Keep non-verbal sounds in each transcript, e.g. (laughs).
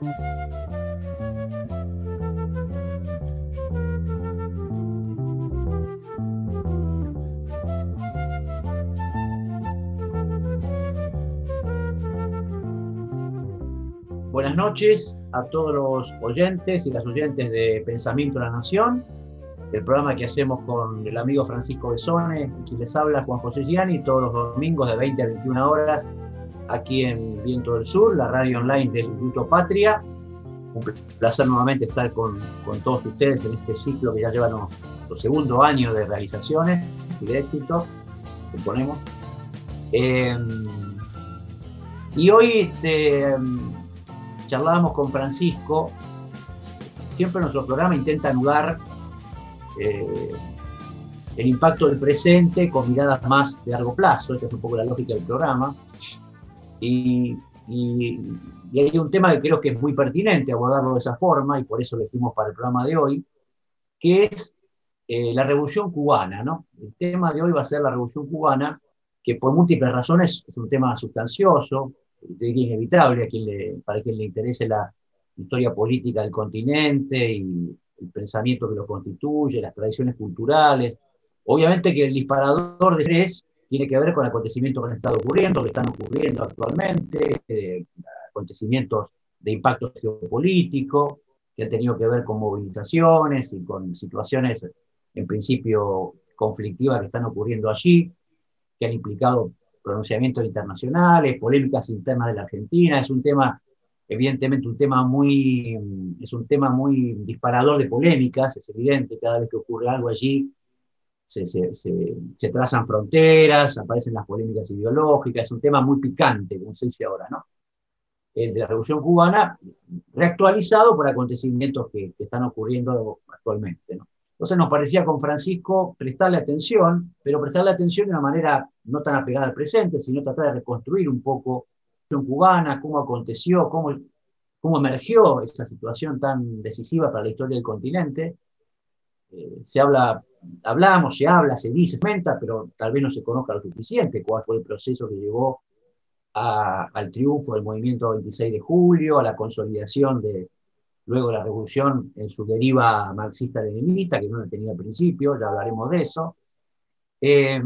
Buenas noches a todos los oyentes y las oyentes de Pensamiento de la Nación, el programa que hacemos con el amigo Francisco Besone, quien les habla Juan José Gianni, todos los domingos de 20 a 21 horas, aquí en Viento del Sur, la radio online del Instituto Patria. Un placer nuevamente estar con, con todos ustedes en este ciclo que ya lleva nuestro segundo año de realizaciones y de éxito, suponemos. Eh, y hoy este, charlábamos con Francisco, siempre nuestro programa intenta anudar eh, el impacto del presente con miradas más de largo plazo, esta es un poco la lógica del programa. Y, hay un tema que creo que es muy pertinente abordarlo de esa forma, y por eso lo elegimos para el programa de hoy, que es eh, la revolución cubana. ¿no? El tema de hoy va a ser la revolución cubana, que por múltiples razones es un tema sustancioso, diría inevitable a quien le, para quien le interese la historia política del continente y el pensamiento que lo constituye, las tradiciones culturales. Obviamente que el disparador de estrés tiene que ver con acontecimientos que han estado ocurriendo, que están ocurriendo actualmente, eh, acontecimientos de impacto geopolítico, que han tenido que ver con movilizaciones y con situaciones en principio conflictivas que están ocurriendo allí, que han implicado pronunciamientos internacionales, polémicas internas de la Argentina. Es un tema, evidentemente, un tema muy, es un tema muy disparador de polémicas, es evidente, cada vez que ocurre algo allí se, trazan fronteras, aparecen las polémicas ideológicas, es un tema muy picante, como se dice ahora, ¿no? El de la Revolución Cubana, reactualizado por acontecimientos que, están ocurriendo actualmente, ¿no? Entonces nos parecía con Francisco prestarle atención, pero prestarle atención de una manera no tan apegada al presente, sino tratar de reconstruir un poco la situación cubana, cómo aconteció, cómo, cómo emergió esa situación tan decisiva para la historia del continente. Eh, se habla, hablamos, se habla, se dice, se comenta, pero tal vez no se conozca lo suficiente cuál fue el proceso que llevó al triunfo del movimiento 26 de julio, a la consolidación de, luego la revolución en su deriva marxista-leninista, que no tenía principio, ya hablaremos de eso. Eh,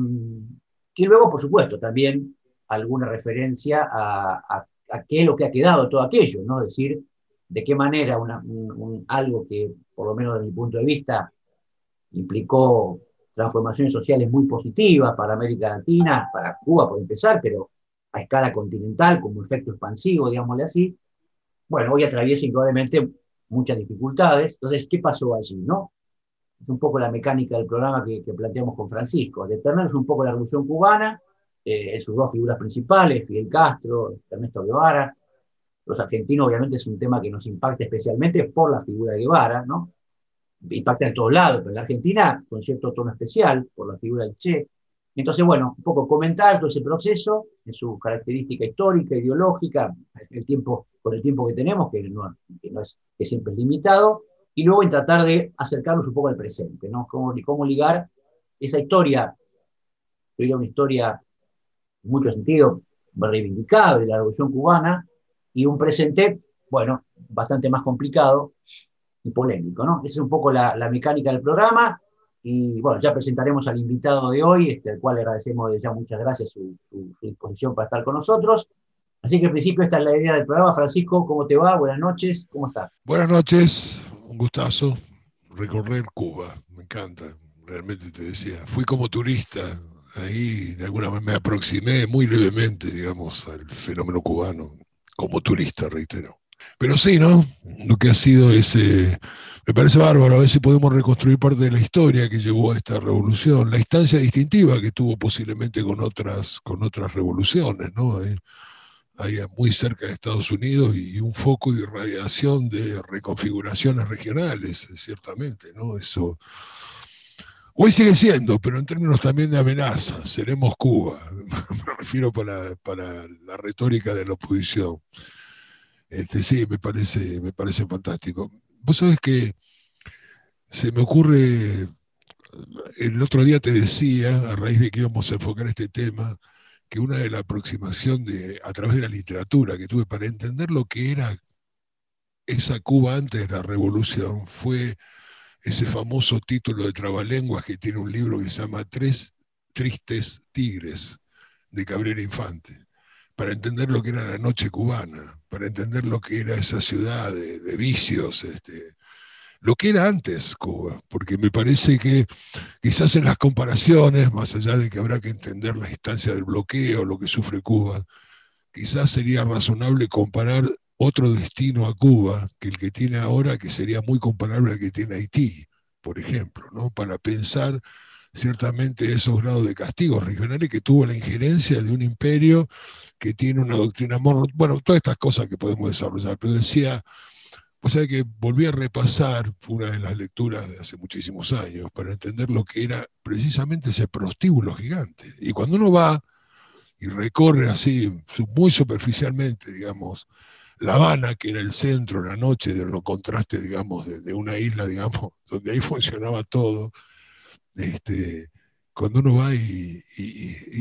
y luego, por supuesto, también alguna referencia a, qué es lo que ha quedado todo aquello, ¿no? Es decir, de qué manera algo que, por lo menos desde mi punto de vista, implicó transformaciones sociales muy positivas para América Latina, para Cuba por empezar, pero a escala continental, como efecto expansivo, digámosle así, bueno, hoy atraviesa indudablemente muchas dificultades. Entonces, ¿qué pasó allí? ¿no? Es un poco la mecánica del programa que, planteamos con Francisco. Determinar es un poco la revolución cubana, eh, en sus dos figuras principales, Fidel Castro, Ernesto Guevara. Los argentinos, obviamente, es un tema que nos impacta especialmente por la figura de Guevara, ¿no? Impacta en todos lados, pero en la Argentina con cierto tono especial por la figura del Che. Entonces, bueno, un poco comentar todo ese proceso, en su característica histórica, ideológica, el tiempo, con el tiempo que tenemos, que no, es, que siempre es limitado, y luego en tratar de acercarnos un poco al presente, ¿no? Cómo, cómo ligar esa historia, que era una historia en mucho sentido reivindicada de la revolución cubana, y un presente, bueno, bastante más complicado y polémico, ¿no? Esa es un poco la, la mecánica del programa. Y bueno, ya presentaremos al invitado de hoy, este, al cual agradecemos ya muchas gracias su, disposición para estar con nosotros. Así que en principio esta es la idea del programa. Francisco, ¿cómo te va? Buenas noches, ¿cómo estás? Buenas noches, un gustazo recorrer Cuba, me encanta, realmente te decía. Fui como turista, ahí de alguna manera me aproximé muy levemente, digamos, al fenómeno cubano, como turista, reitero. Pero sí, ¿no? Lo que ha sido ese me parece bárbaro, a ver si podemos reconstruir parte de la historia que llevó a esta revolución, la instancia distintiva que tuvo posiblemente con otras, con otras revoluciones, ¿no? Ahí muy cerca de Estados Unidos y un foco de irradiación de reconfiguraciones regionales, ciertamente, ¿no? Eso hoy sigue siendo, pero en términos también de amenaza, seremos Cuba, (laughs) me refiero para, para la retórica de la oposición. Este, sí, me parece, me parece fantástico. Vos sabés que se me ocurre, el otro día te decía, a raíz de que íbamos a enfocar este tema, que una de las aproximaciones de, a través de la literatura que tuve para entender lo que era esa Cuba antes de la revolución fue ese famoso título de Trabalenguas que tiene un libro que se llama Tres Tristes Tigres de Cabrera Infante, para entender lo que era la noche cubana, para entender lo que era esa ciudad de, vicios, este, lo que era antes Cuba, porque me parece que quizás en las comparaciones, más allá de que habrá que entender la instancia del bloqueo, lo que sufre Cuba, quizás sería razonable comparar otro destino a Cuba que el que tiene ahora, que sería muy comparable al que tiene Haití, por ejemplo, ¿no? para pensar ciertamente esos grados de castigos regionales que tuvo la injerencia de un imperio que tiene una doctrina bueno, todas estas cosas que podemos desarrollar, pero decía, o sea que volví a repasar una de las lecturas de hace muchísimos años para entender lo que era precisamente ese prostíbulo gigante. Y cuando uno va y recorre así, muy superficialmente, digamos, La Habana, que era el centro, la noche, de los contrastes, digamos, de, una isla, digamos, (laughs) donde ahí funcionaba todo, este, cuando uno va y,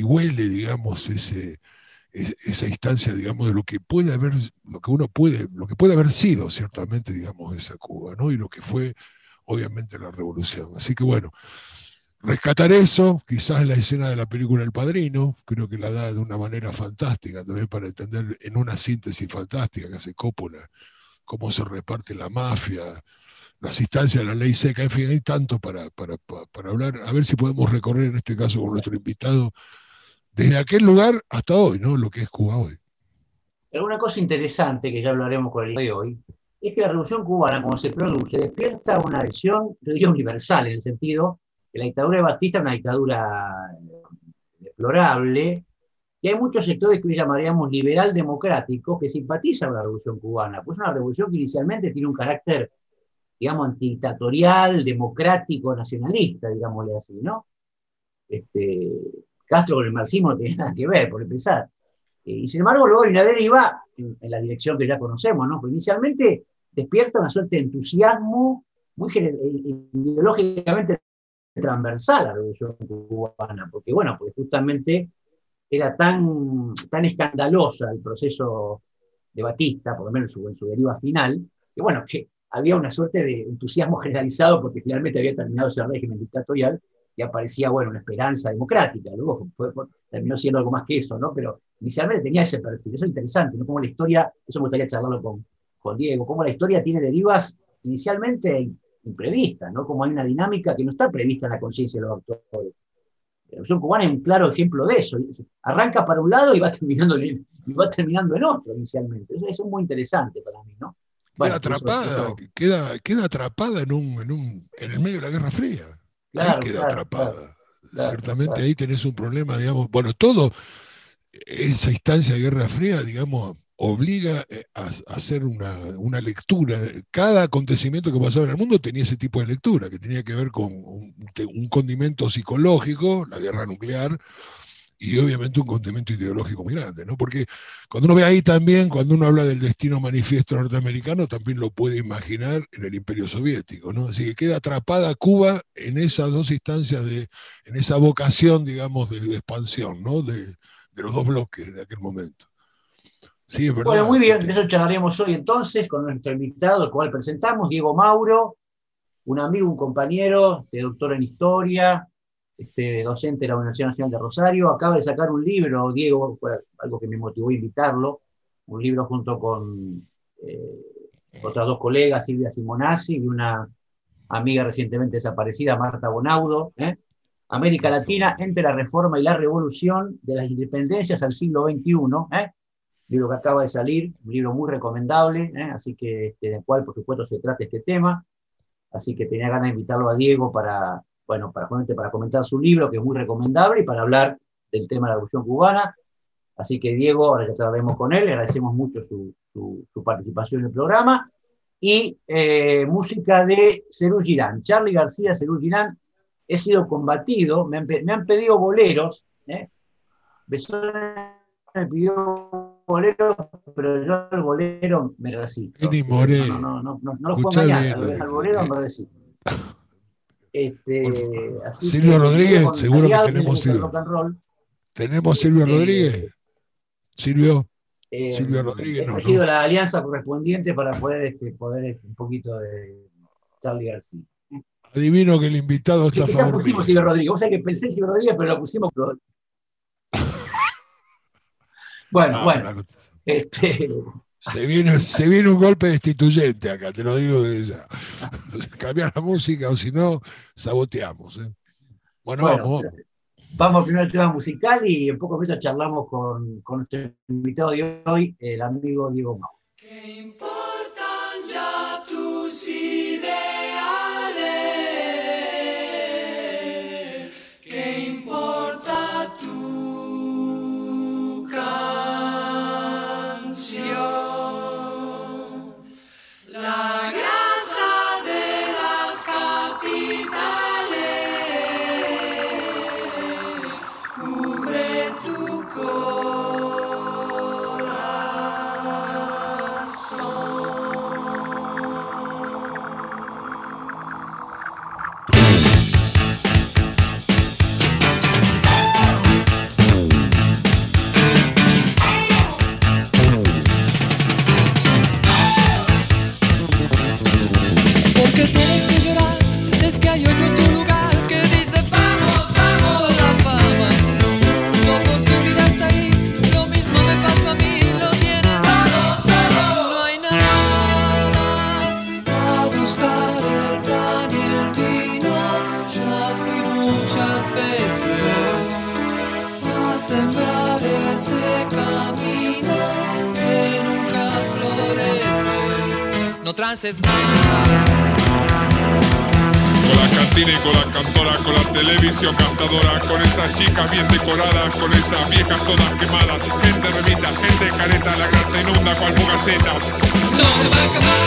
huele, digamos, ese, esa instancia, digamos, de lo que puede haber, lo que uno puede, lo que puede haber sido, ciertamente, digamos, esa Cuba, ¿no? Y lo que fue, obviamente, la revolución. Así que bueno, rescatar eso, quizás la escena de la película El Padrino, creo que la da de una manera fantástica también para entender en una síntesis fantástica que hace Coppola, cómo se reparte la mafia, las instancias de la ley seca, en fin, hay tanto para, para, hablar, a ver si podemos recorrer en este caso con nuestro invitado desde aquel lugar hasta hoy, ¿no? Lo que es Cuba hoy. Una cosa interesante que ya hablaremos con el día de hoy es que la revolución cubana, como se produce, despierta una visión, yo universal, en el sentido la dictadura de Batista es una dictadura deplorable, y hay muchos sectores que hoy llamaríamos liberal democráticos que simpatizan con la revolución cubana, pues es una revolución que inicialmente tiene un carácter, digamos, antidictatorial, democrático, nacionalista, digámosle así, ¿no? Este, Castro con el marxismo no tiene nada que ver, por empezar. Eh, y sin embargo, luego hay una deriva en, en, la dirección que ya conocemos, ¿no? Pues inicialmente despierta una suerte de entusiasmo muy eh, ideológicamente transversal a la revolución cubana, porque bueno, porque justamente era tan, tan escandalosa el proceso de Batista, por lo menos en su, deriva final, que bueno, que había una suerte de entusiasmo generalizado porque finalmente había terminado ese régimen dictatorial y aparecía, bueno, una esperanza democrática. Luego terminó siendo algo más que eso, ¿no? Pero inicialmente tenía ese perfil. Eso es interesante, ¿no? Como la historia, eso me gustaría charlarlo con, con Diego, cómo la historia tiene derivas inicialmente imprevista, ¿no? Como hay una dinámica que no está prevista en la conciencia de los actores. La revolución cubana es un claro ejemplo de eso. Arranca para un lado y va (laughs) terminando, y va terminando en otro inicialmente. Eso, es muy interesante para mí, ¿no? queda atrapada, Queda, queda, atrapada en, un, en, un, en el medio de la Guerra Fría. Claro, ahí queda atrapada. Ciertamente ahí tenés un problema, digamos, bueno, todo esa instancia de Guerra Fría, digamos, obliga eh, a, hacer una, lectura. Cada acontecimiento que pasaba en el mundo tenía ese tipo de lectura, que tenía que ver con un, condimento psicológico, la guerra nuclear, y obviamente un condimento ideológico muy grande, ¿no? Porque cuando uno ve ahí también, cuando uno habla del destino manifiesto norteamericano, también lo puede imaginar en el imperio soviético, ¿no? Así que queda atrapada Cuba en esas dos instancias, de, en esa vocación, digamos, de, expansión, ¿no? De, los dos bloques de aquel momento. Bueno, muy bien, de eso charlaremos hoy entonces con nuestro invitado, el cual presentamos, Diego Mauro, un amigo, un compañero, de doctor en historia, este, docente de la Universidad Nacional de Rosario. Acaba de sacar un libro, Diego, fue algo que me motivó a invitarlo, un libro junto con eh, otras dos colegas, Silvia Simonazzi y una amiga recientemente desaparecida, Marta Bonaudo. ¿eh? América Latina entre la reforma y la revolución de las independencias al siglo XXI. ¿eh? libro que acaba de salir, un libro muy recomendable, ¿eh? así que este, del cual por supuesto se trata este tema, así que tenía ganas de invitarlo a Diego para, bueno, para, para comentar su libro, que es muy recomendable, y para hablar del tema de la revolución cubana. Así que Diego, ahora ya trataremos con él, le agradecemos mucho su, su, participación en el programa. Y eh, música de Cerú Girán, Charlie García, Cerú Girán, he sido combatido, me han, me han pedido boleros, ¿eh? me pidió bolero, pero yo al bolero me resisto. No, no, no, no, no, lo puedo al bolero me resisto. Este, así Silvio Rodríguez, seguro que tenemos Silvio. Tenemos Silvio este, Rodríguez. Silvio. eh, Silvio Rodríguez, he no, elegido ¿no? la alianza correspondiente para poder, este, poder este, un poquito de Charlie García. Adivino que el invitado está Que ya pusimos. Silvio Rodríguez. Vos sabés que pensé en Silvio Rodríguez, pero lo pusimos. (laughs) bueno, Ah, bueno. Este, Se viene, se viene un golpe destituyente acá, te lo digo desde ya. Cambiar la música o si no, saboteamos. ¿eh? Bueno, Bueno, vamos, vamos. vamos primero al tema musical y en pocos minutos charlamos con, con nuestro invitado de hoy, el amigo Diego Mau. No trances más. Con la cantina y con la cantora, con la televisión cantadora, con esas chicas bien decoradas, con esas viejas todas quemadas, gente remita, gente careta, la grasa inunda cual fugaceta. No se va a acabar.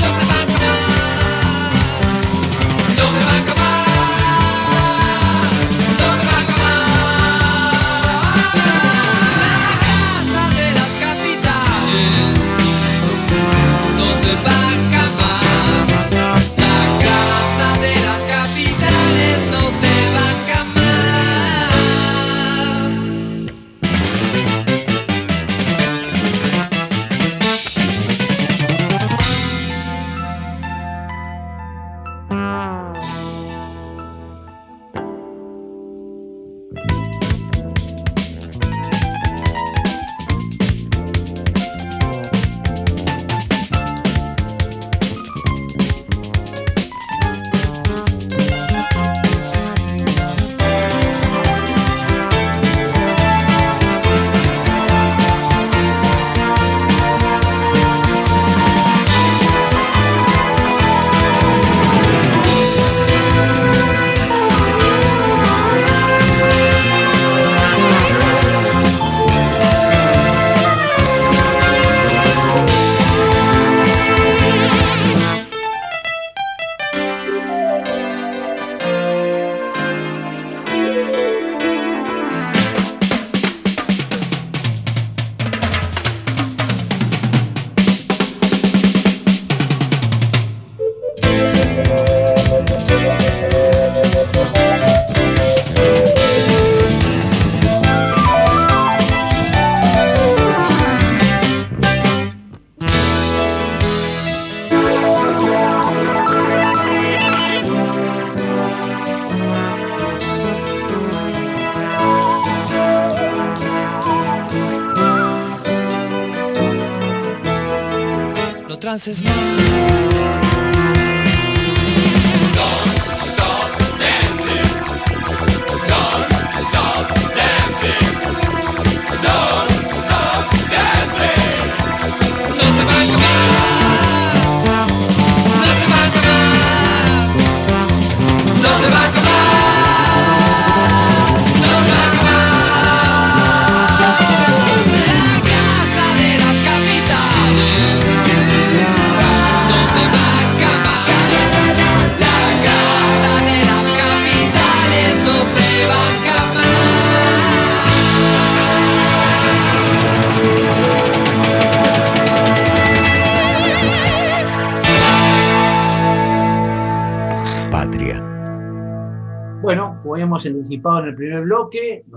No se va a acabar.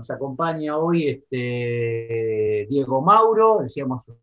Nos acompaña hoy este, Diego Mauro, decíamos un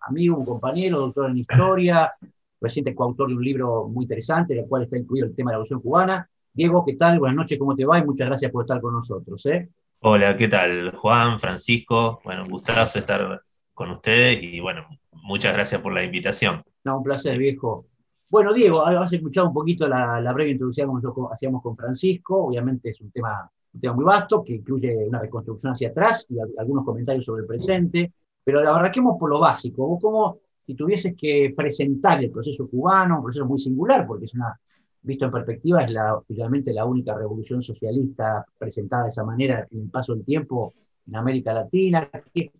amigo, un compañero, doctor en historia, reciente coautor de un libro muy interesante, en el cual está incluido el tema de la Revolución Cubana. Diego, ¿qué tal? Buenas noches, ¿cómo te va? Y muchas gracias por estar con nosotros. ¿eh? Hola, ¿qué tal? Juan, Francisco, bueno, un gustazo estar con ustedes y bueno, muchas gracias por la invitación. No, un placer, viejo. Bueno, Diego, has escuchado un poquito la, la breve introducción que nosotros hacíamos con Francisco. Obviamente es un tema, un tema muy vasto que incluye una reconstrucción hacia atrás y algunos comentarios sobre el presente. Pero arranquemos por lo básico. Vos, como si tuvieses que presentar el proceso cubano, un proceso muy singular, porque es una, visto en perspectiva, es la, finalmente la única revolución socialista presentada de esa manera en el paso del tiempo en América Latina. ¿Qué,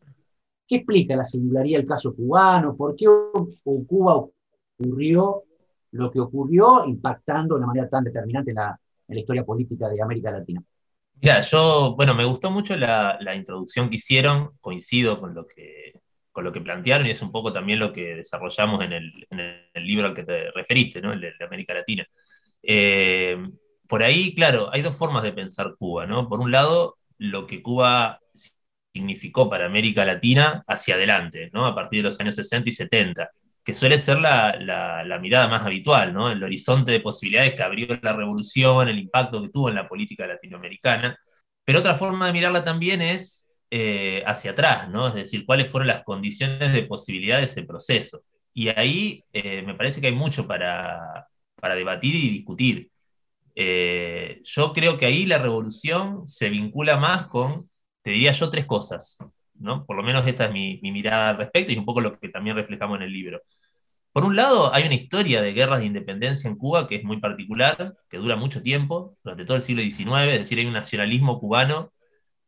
explica la singularidad del caso cubano? ¿Por qué Cuba ocurrió lo que ocurrió, impactando de una manera tan determinante en en la historia política de América Latina. Mira, yo, bueno, me gustó mucho la, introducción que hicieron, coincido con lo que, con lo que plantearon y es un poco también lo que desarrollamos en el, libro al que te referiste, ¿no? el de, de América Latina. Eh, por ahí, claro, hay dos formas de pensar Cuba, ¿no? Por un lado, lo que Cuba significó para América Latina hacia adelante, ¿no? A partir de los años 60 y 70 que suele ser la, la, mirada más habitual, ¿no? El horizonte de posibilidades que abrió la revolución, el impacto que tuvo en la política latinoamericana. Pero otra forma de mirarla también es eh, hacia atrás, ¿no? Es decir, cuáles fueron las condiciones de posibilidad de ese proceso. Y ahí eh, me parece que hay mucho para, para debatir y discutir. Eh, yo creo que ahí la revolución se vincula más con, te diría yo, tres cosas. Por lo menos esta es mi, mi, mirada al respecto y un poco lo que también reflejamos en el libro. Por un lado, hay una historia de guerras de independencia en Cuba que es muy particular, que dura mucho tiempo, durante todo el siglo XIX, es decir, hay un nacionalismo cubano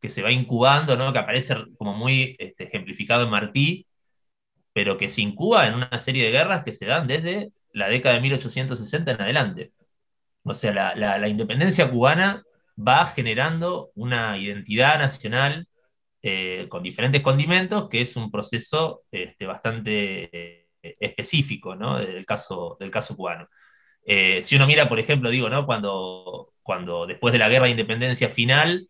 que se va incubando, ¿no? que aparece como muy este, ejemplificado en Martí, pero que se incuba en una serie de guerras que se dan desde la década de 1860 en adelante. O sea, la independencia cubana va generando una identidad nacional eh, con diferentes condimentos, que es un proceso este, bastante eh, específico ¿no? del, caso, del caso cubano. Eh, si uno mira, por ejemplo, digo, ¿no? cuando, cuando después de la guerra de independencia final,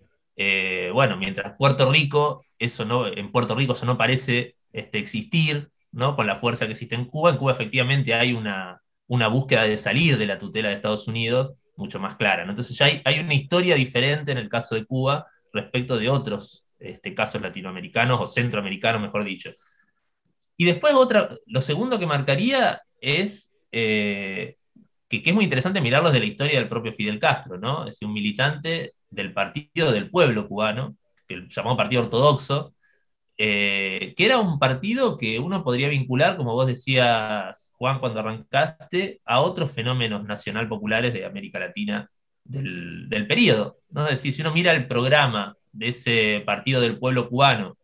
bueno, mientras Puerto Rico, eso no, en Puerto Rico eso no parece este, existir, ¿no? Con la fuerza que existe en Cuba, en Cuba efectivamente hay una, una búsqueda de salir de la tutela de Estados Unidos mucho más clara. Entonces ya hay, hay, una historia diferente en el caso de Cuba respecto de otros este, casos latinoamericanos o centroamericanos, mejor dicho. Y después otra, lo segundo que marcaría es eh, que, que, es muy interesante mirarlos de la historia del propio Fidel Castro, ¿no? Es un militante del Partido del Pueblo cubano, el llamado Partido Ortodoxo, eh, que era un partido que uno podría vincular, como vos decías, Juan, cuando arrancaste, a otros fenómenos nacional populares de América Latina del, del periodo. ¿no? Es decir, si uno mira el programa de ese partido del pueblo cubano.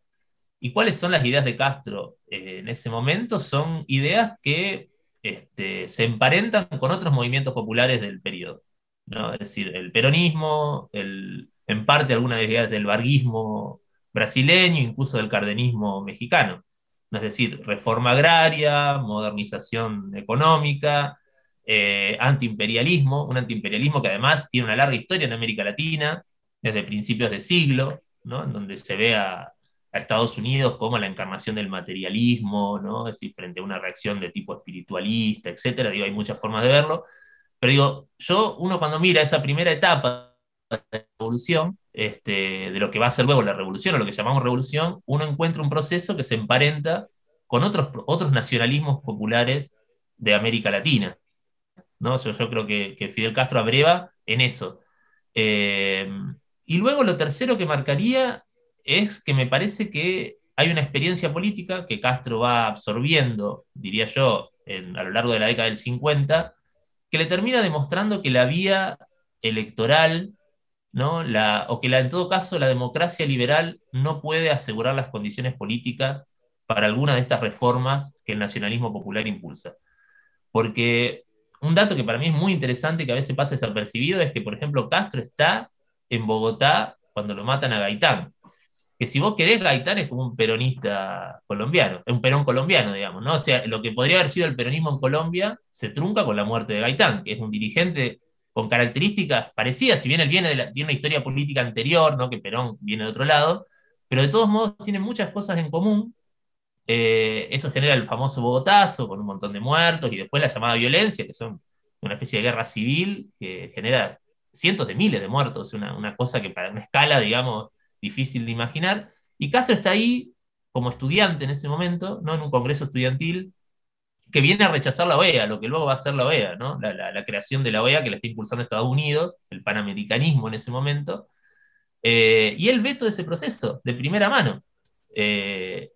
¿Y cuáles son las ideas de Castro eh, en ese momento? Son ideas que este, se emparentan con otros movimientos populares del periodo. ¿no? Es decir, el peronismo, el, en parte algunas ideas del varguismo brasileño, incluso del cardenismo mexicano. Es decir, reforma agraria, modernización económica, eh, antiimperialismo, un antiimperialismo que además tiene una larga historia en América Latina, desde principios de siglo, ¿no? en donde se ve a, a, Estados Unidos como la encarnación del materialismo, ¿no? es decir, frente a una reacción de tipo espiritualista, etc. Digo, hay muchas formas de verlo, pero digo, yo, uno cuando mira esa primera etapa de la revolución, este, de lo que va a ser luego la revolución, o lo que llamamos revolución, uno encuentra un proceso que se emparenta con otros, otros nacionalismos populares de América Latina. ¿no? Yo, yo creo que, que Fidel Castro abreva en eso. Eh, y luego lo tercero que marcaría es que me parece que hay una experiencia política que Castro va absorbiendo, diría yo, a lo largo de la década del 50, que le termina demostrando que la vía electoral, ¿no? la, o que la, en todo caso la democracia liberal no puede asegurar las condiciones políticas para alguna de estas reformas que el nacionalismo popular impulsa. Porque un dato que para mí es muy interesante, que a veces pasa desapercibido, es que, por ejemplo, Castro está en Bogotá cuando lo matan a Gaitán. Que si vos querés, Gaitán es como un peronista colombiano, un perón colombiano, digamos, ¿no? O sea, lo que podría haber sido el peronismo en Colombia se trunca con la muerte de Gaitán, que es un dirigente con características parecidas, si bien él viene de la, tiene una historia política anterior, ¿no? que Perón viene de otro lado, pero de todos modos tiene muchas cosas en común. Eh, eso genera el famoso Bogotazo, con un montón de muertos, y después la llamada violencia, que son una especie de guerra civil que genera cientos de miles de muertos, una, una cosa que para una escala, digamos, difícil de imaginar. Y Castro está ahí como estudiante en ese momento, ¿no? en un congreso estudiantil, que viene a rechazar la OEA, lo que luego va a ser la OEA, ¿no? la, creación de la OEA que la está impulsando Estados Unidos, el panamericanismo en ese momento, eh, y él ve todo ese proceso de primera mano. Eh,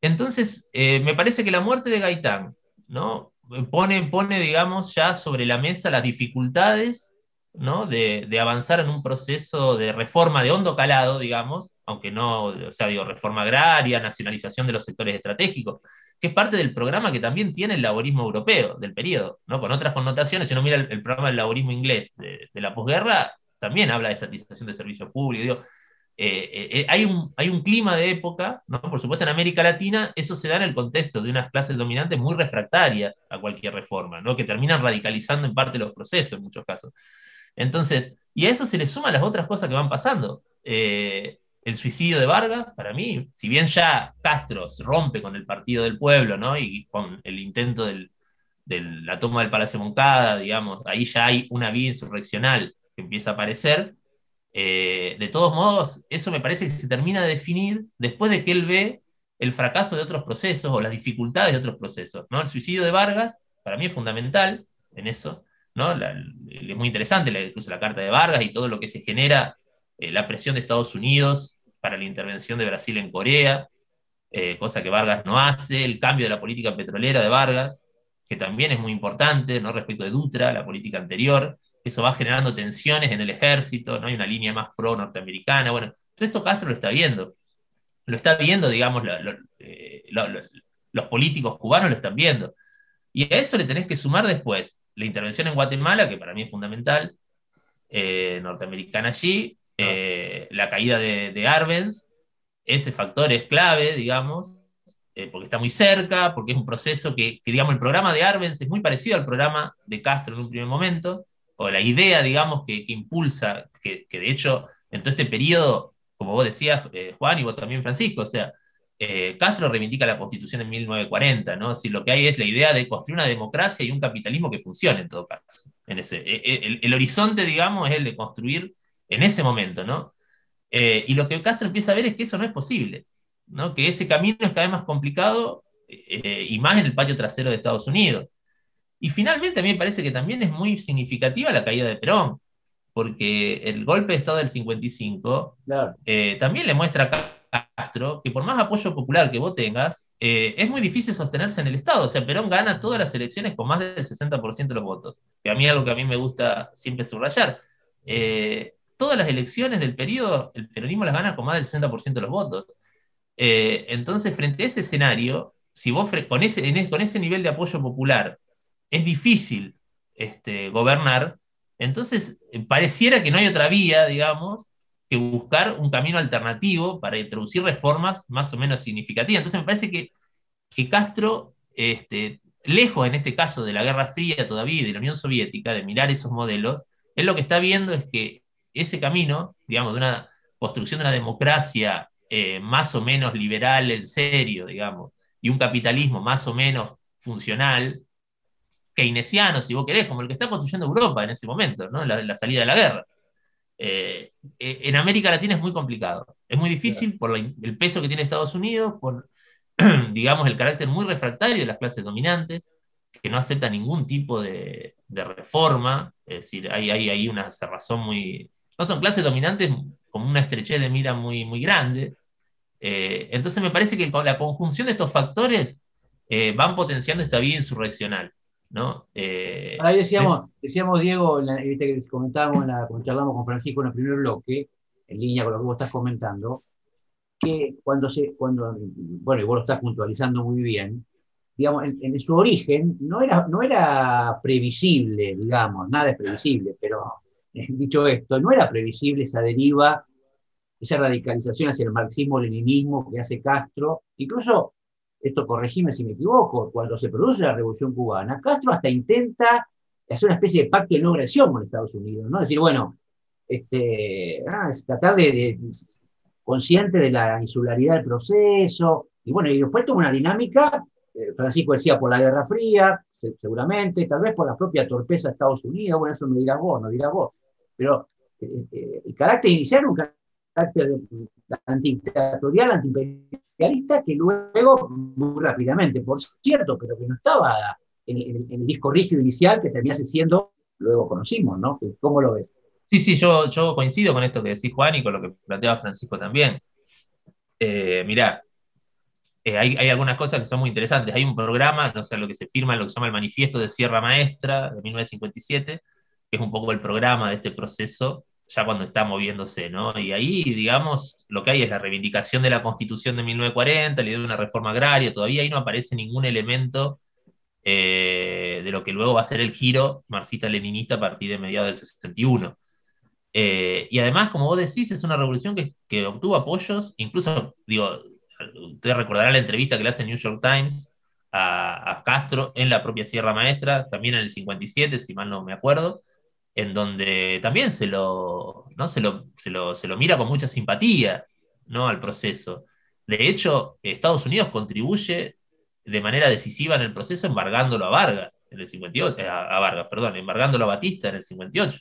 entonces, eh, me parece que la muerte de Gaitán ¿no? pone, pone, digamos, ya sobre la mesa las dificultades de, avanzar en un proceso de reforma de hondo calado, digamos, aunque no, o sea, digo, reforma agraria, nacionalización de los sectores estratégicos, que es parte del programa que también tiene el laborismo europeo del periodo, ¿no? con otras connotaciones. Si uno mira el, programa del laborismo inglés de, la posguerra, también habla de estatización de servicios públicos. Eh, eh, eh, hay, un, hay un clima de época, ¿no? por supuesto en América Latina, eso se da en el contexto de unas clases dominantes muy refractarias a cualquier reforma, ¿no? que terminan radicalizando en parte los procesos en muchos casos. Entonces, y a eso se le suman las otras cosas que van pasando. Eh, el suicidio de Vargas, para mí, si bien ya Castro rompe con el Partido del Pueblo, ¿no? Y con el intento de la toma del Palacio Moncada, digamos, ahí ya hay una vía insurreccional que empieza a aparecer. Eh, de todos modos, eso me parece que se termina de definir después de que él ve el fracaso de otros procesos o las dificultades de otros procesos. ¿no? El suicidio de Vargas, para mí es fundamental en eso, es muy interesante, incluso la carta de Vargas y todo lo que se genera, eh, la presión de Estados Unidos para la intervención de Brasil en Corea, eh, cosa que Vargas no hace, el cambio de la política petrolera de Vargas, que también es muy importante, ¿no? respecto de Dutra, la política anterior, eso va generando tensiones en el ejército, ¿no? hay una línea más pro-norteamericana, bueno, todo esto Castro lo está viendo, lo está viendo, digamos, eh, los políticos cubanos lo están viendo. Y a eso le tenés que sumar después la intervención en Guatemala, que para mí es fundamental, eh, norteamericana allí, eh, la caída de, Arbenz, ese factor es clave, digamos, eh, porque está muy cerca, porque es un proceso que, digamos, el programa de Arbenz es muy parecido al programa de Castro en un primer momento, o la idea, digamos, que, impulsa, que, que, de hecho en todo este periodo, como vos decías, Juan, y vos también, Francisco, o sea, eh, Castro reivindica la constitución en 1940, ¿no? Si lo que hay es la idea de construir una democracia y un capitalismo que funcione en todo caso. En ese, e, e, el, horizonte, digamos, es el de construir en ese momento, ¿no? Eh, y lo que Castro empieza a ver es que eso no es posible, ¿no? Que ese camino es cada vez más complicado eh, y más en el patio trasero de Estados Unidos. Y finalmente a mí me parece que también es muy significativa la caída de Perón, porque el golpe de Estado del 55 también le muestra a Castro que por más apoyo popular que vos tengas, eh, es muy difícil sostenerse en el Estado. O sea, Perón gana todas las elecciones con más del 60% de los votos, que a mí es algo que a mí me gusta siempre subrayar. Eh, todas las elecciones del periodo, el peronismo las gana con más del 60% de los votos. Eh, entonces, frente a ese escenario, si vos con ese, con ese nivel de apoyo popular es difícil este, gobernar, entonces pareciera que no hay otra vía, digamos, que buscar un camino alternativo para introducir reformas más o menos significativas. Entonces me parece que, que Castro, este, lejos en este caso de la Guerra Fría todavía y de la Unión Soviética, de mirar esos modelos, él lo que está viendo es que ese camino, digamos, de una construcción de una democracia eh, más o menos liberal en serio, digamos, y un capitalismo más o menos funcional, keynesiano, si vos querés, como el que está construyendo Europa en ese momento, ¿no? la salida de la guerra. Eh, eh, en América Latina es muy complicado. Es muy difícil por el peso que tiene Estados Unidos, por, (clears throat) digamos, el carácter muy refractario de las clases dominantes, que no aceptan ningún tipo de, reforma. Es decir, hay, hay, hay, una cerrazón muy... No son clases dominantes con una estrechez de mira muy, muy grande. Eh, entonces me parece que con la conjunción de estos factores van potenciando esta vía insurreccional. ¿No? Eh, Ahí decíamos, decíamos Diego, en que comentábamos, cuando charlamos con Francisco en el primer bloque, en línea con lo que vos estás comentando, que cuando se, cuando, bueno, y vos lo estás puntualizando muy bien, digamos, en, su origen no era, no era previsible, digamos, nada es previsible, pero eh, dicho esto, no era previsible esa deriva, esa radicalización hacia el marxismo-leninismo que hace Castro, incluso esto corregime si me equivoco, cuando se produce la Revolución Cubana, Castro hasta intenta hacer una especie de pacto de no agresión con Estados Unidos, ¿no? Es decir, bueno, este, ah, es tratar de, de- consciente de la insularidad del proceso, y bueno, y después tuvo una dinámica, eh, Francisco decía por la Guerra Fría, se- seguramente, tal vez por la propia torpeza de Estados Unidos, bueno, eso me dirás vos, no dirás vos, pero eh, eh, el carácter inicial un carácter antidictatorial, antiimperialista, que luego, muy rápidamente, por cierto, pero que no estaba en, el disco rígido inicial que terminase siendo, luego conocimos, ¿no? ¿Cómo lo ves? Sí, sí, yo, yo coincido con esto que decís, Juan, y con lo que planteaba Francisco también. Eh, mirá, eh, hay, hay algunas cosas que son muy interesantes. Hay un programa, no sé, lo que se firma lo que se llama el Manifiesto de Sierra Maestra de 1957, que es un poco el programa de este proceso, ya cuando está moviéndose, ¿no? Y ahí, digamos, lo que hay es la reivindicación de la Constitución de 1940, la idea de una reforma agraria, todavía ahí no aparece ningún elemento eh, de lo que luego va a ser el giro marxista-leninista a partir de mediados del 61. Eh, y además, como vos decís, es una revolución que, obtuvo apoyos, incluso, digo, ustedes recordarán la entrevista que le hace New York Times a Castro en la propia Sierra Maestra, también en el 57, si mal no me acuerdo, en donde también se lo, ¿no? se lo, se lo, se lo mira con mucha simpatía ¿no? al proceso. De hecho, Estados Unidos contribuye de manera decisiva en el proceso embargándolo a Vargas en el 58, eh, a, Vargas, perdón, embargándolo a Batista en el 58.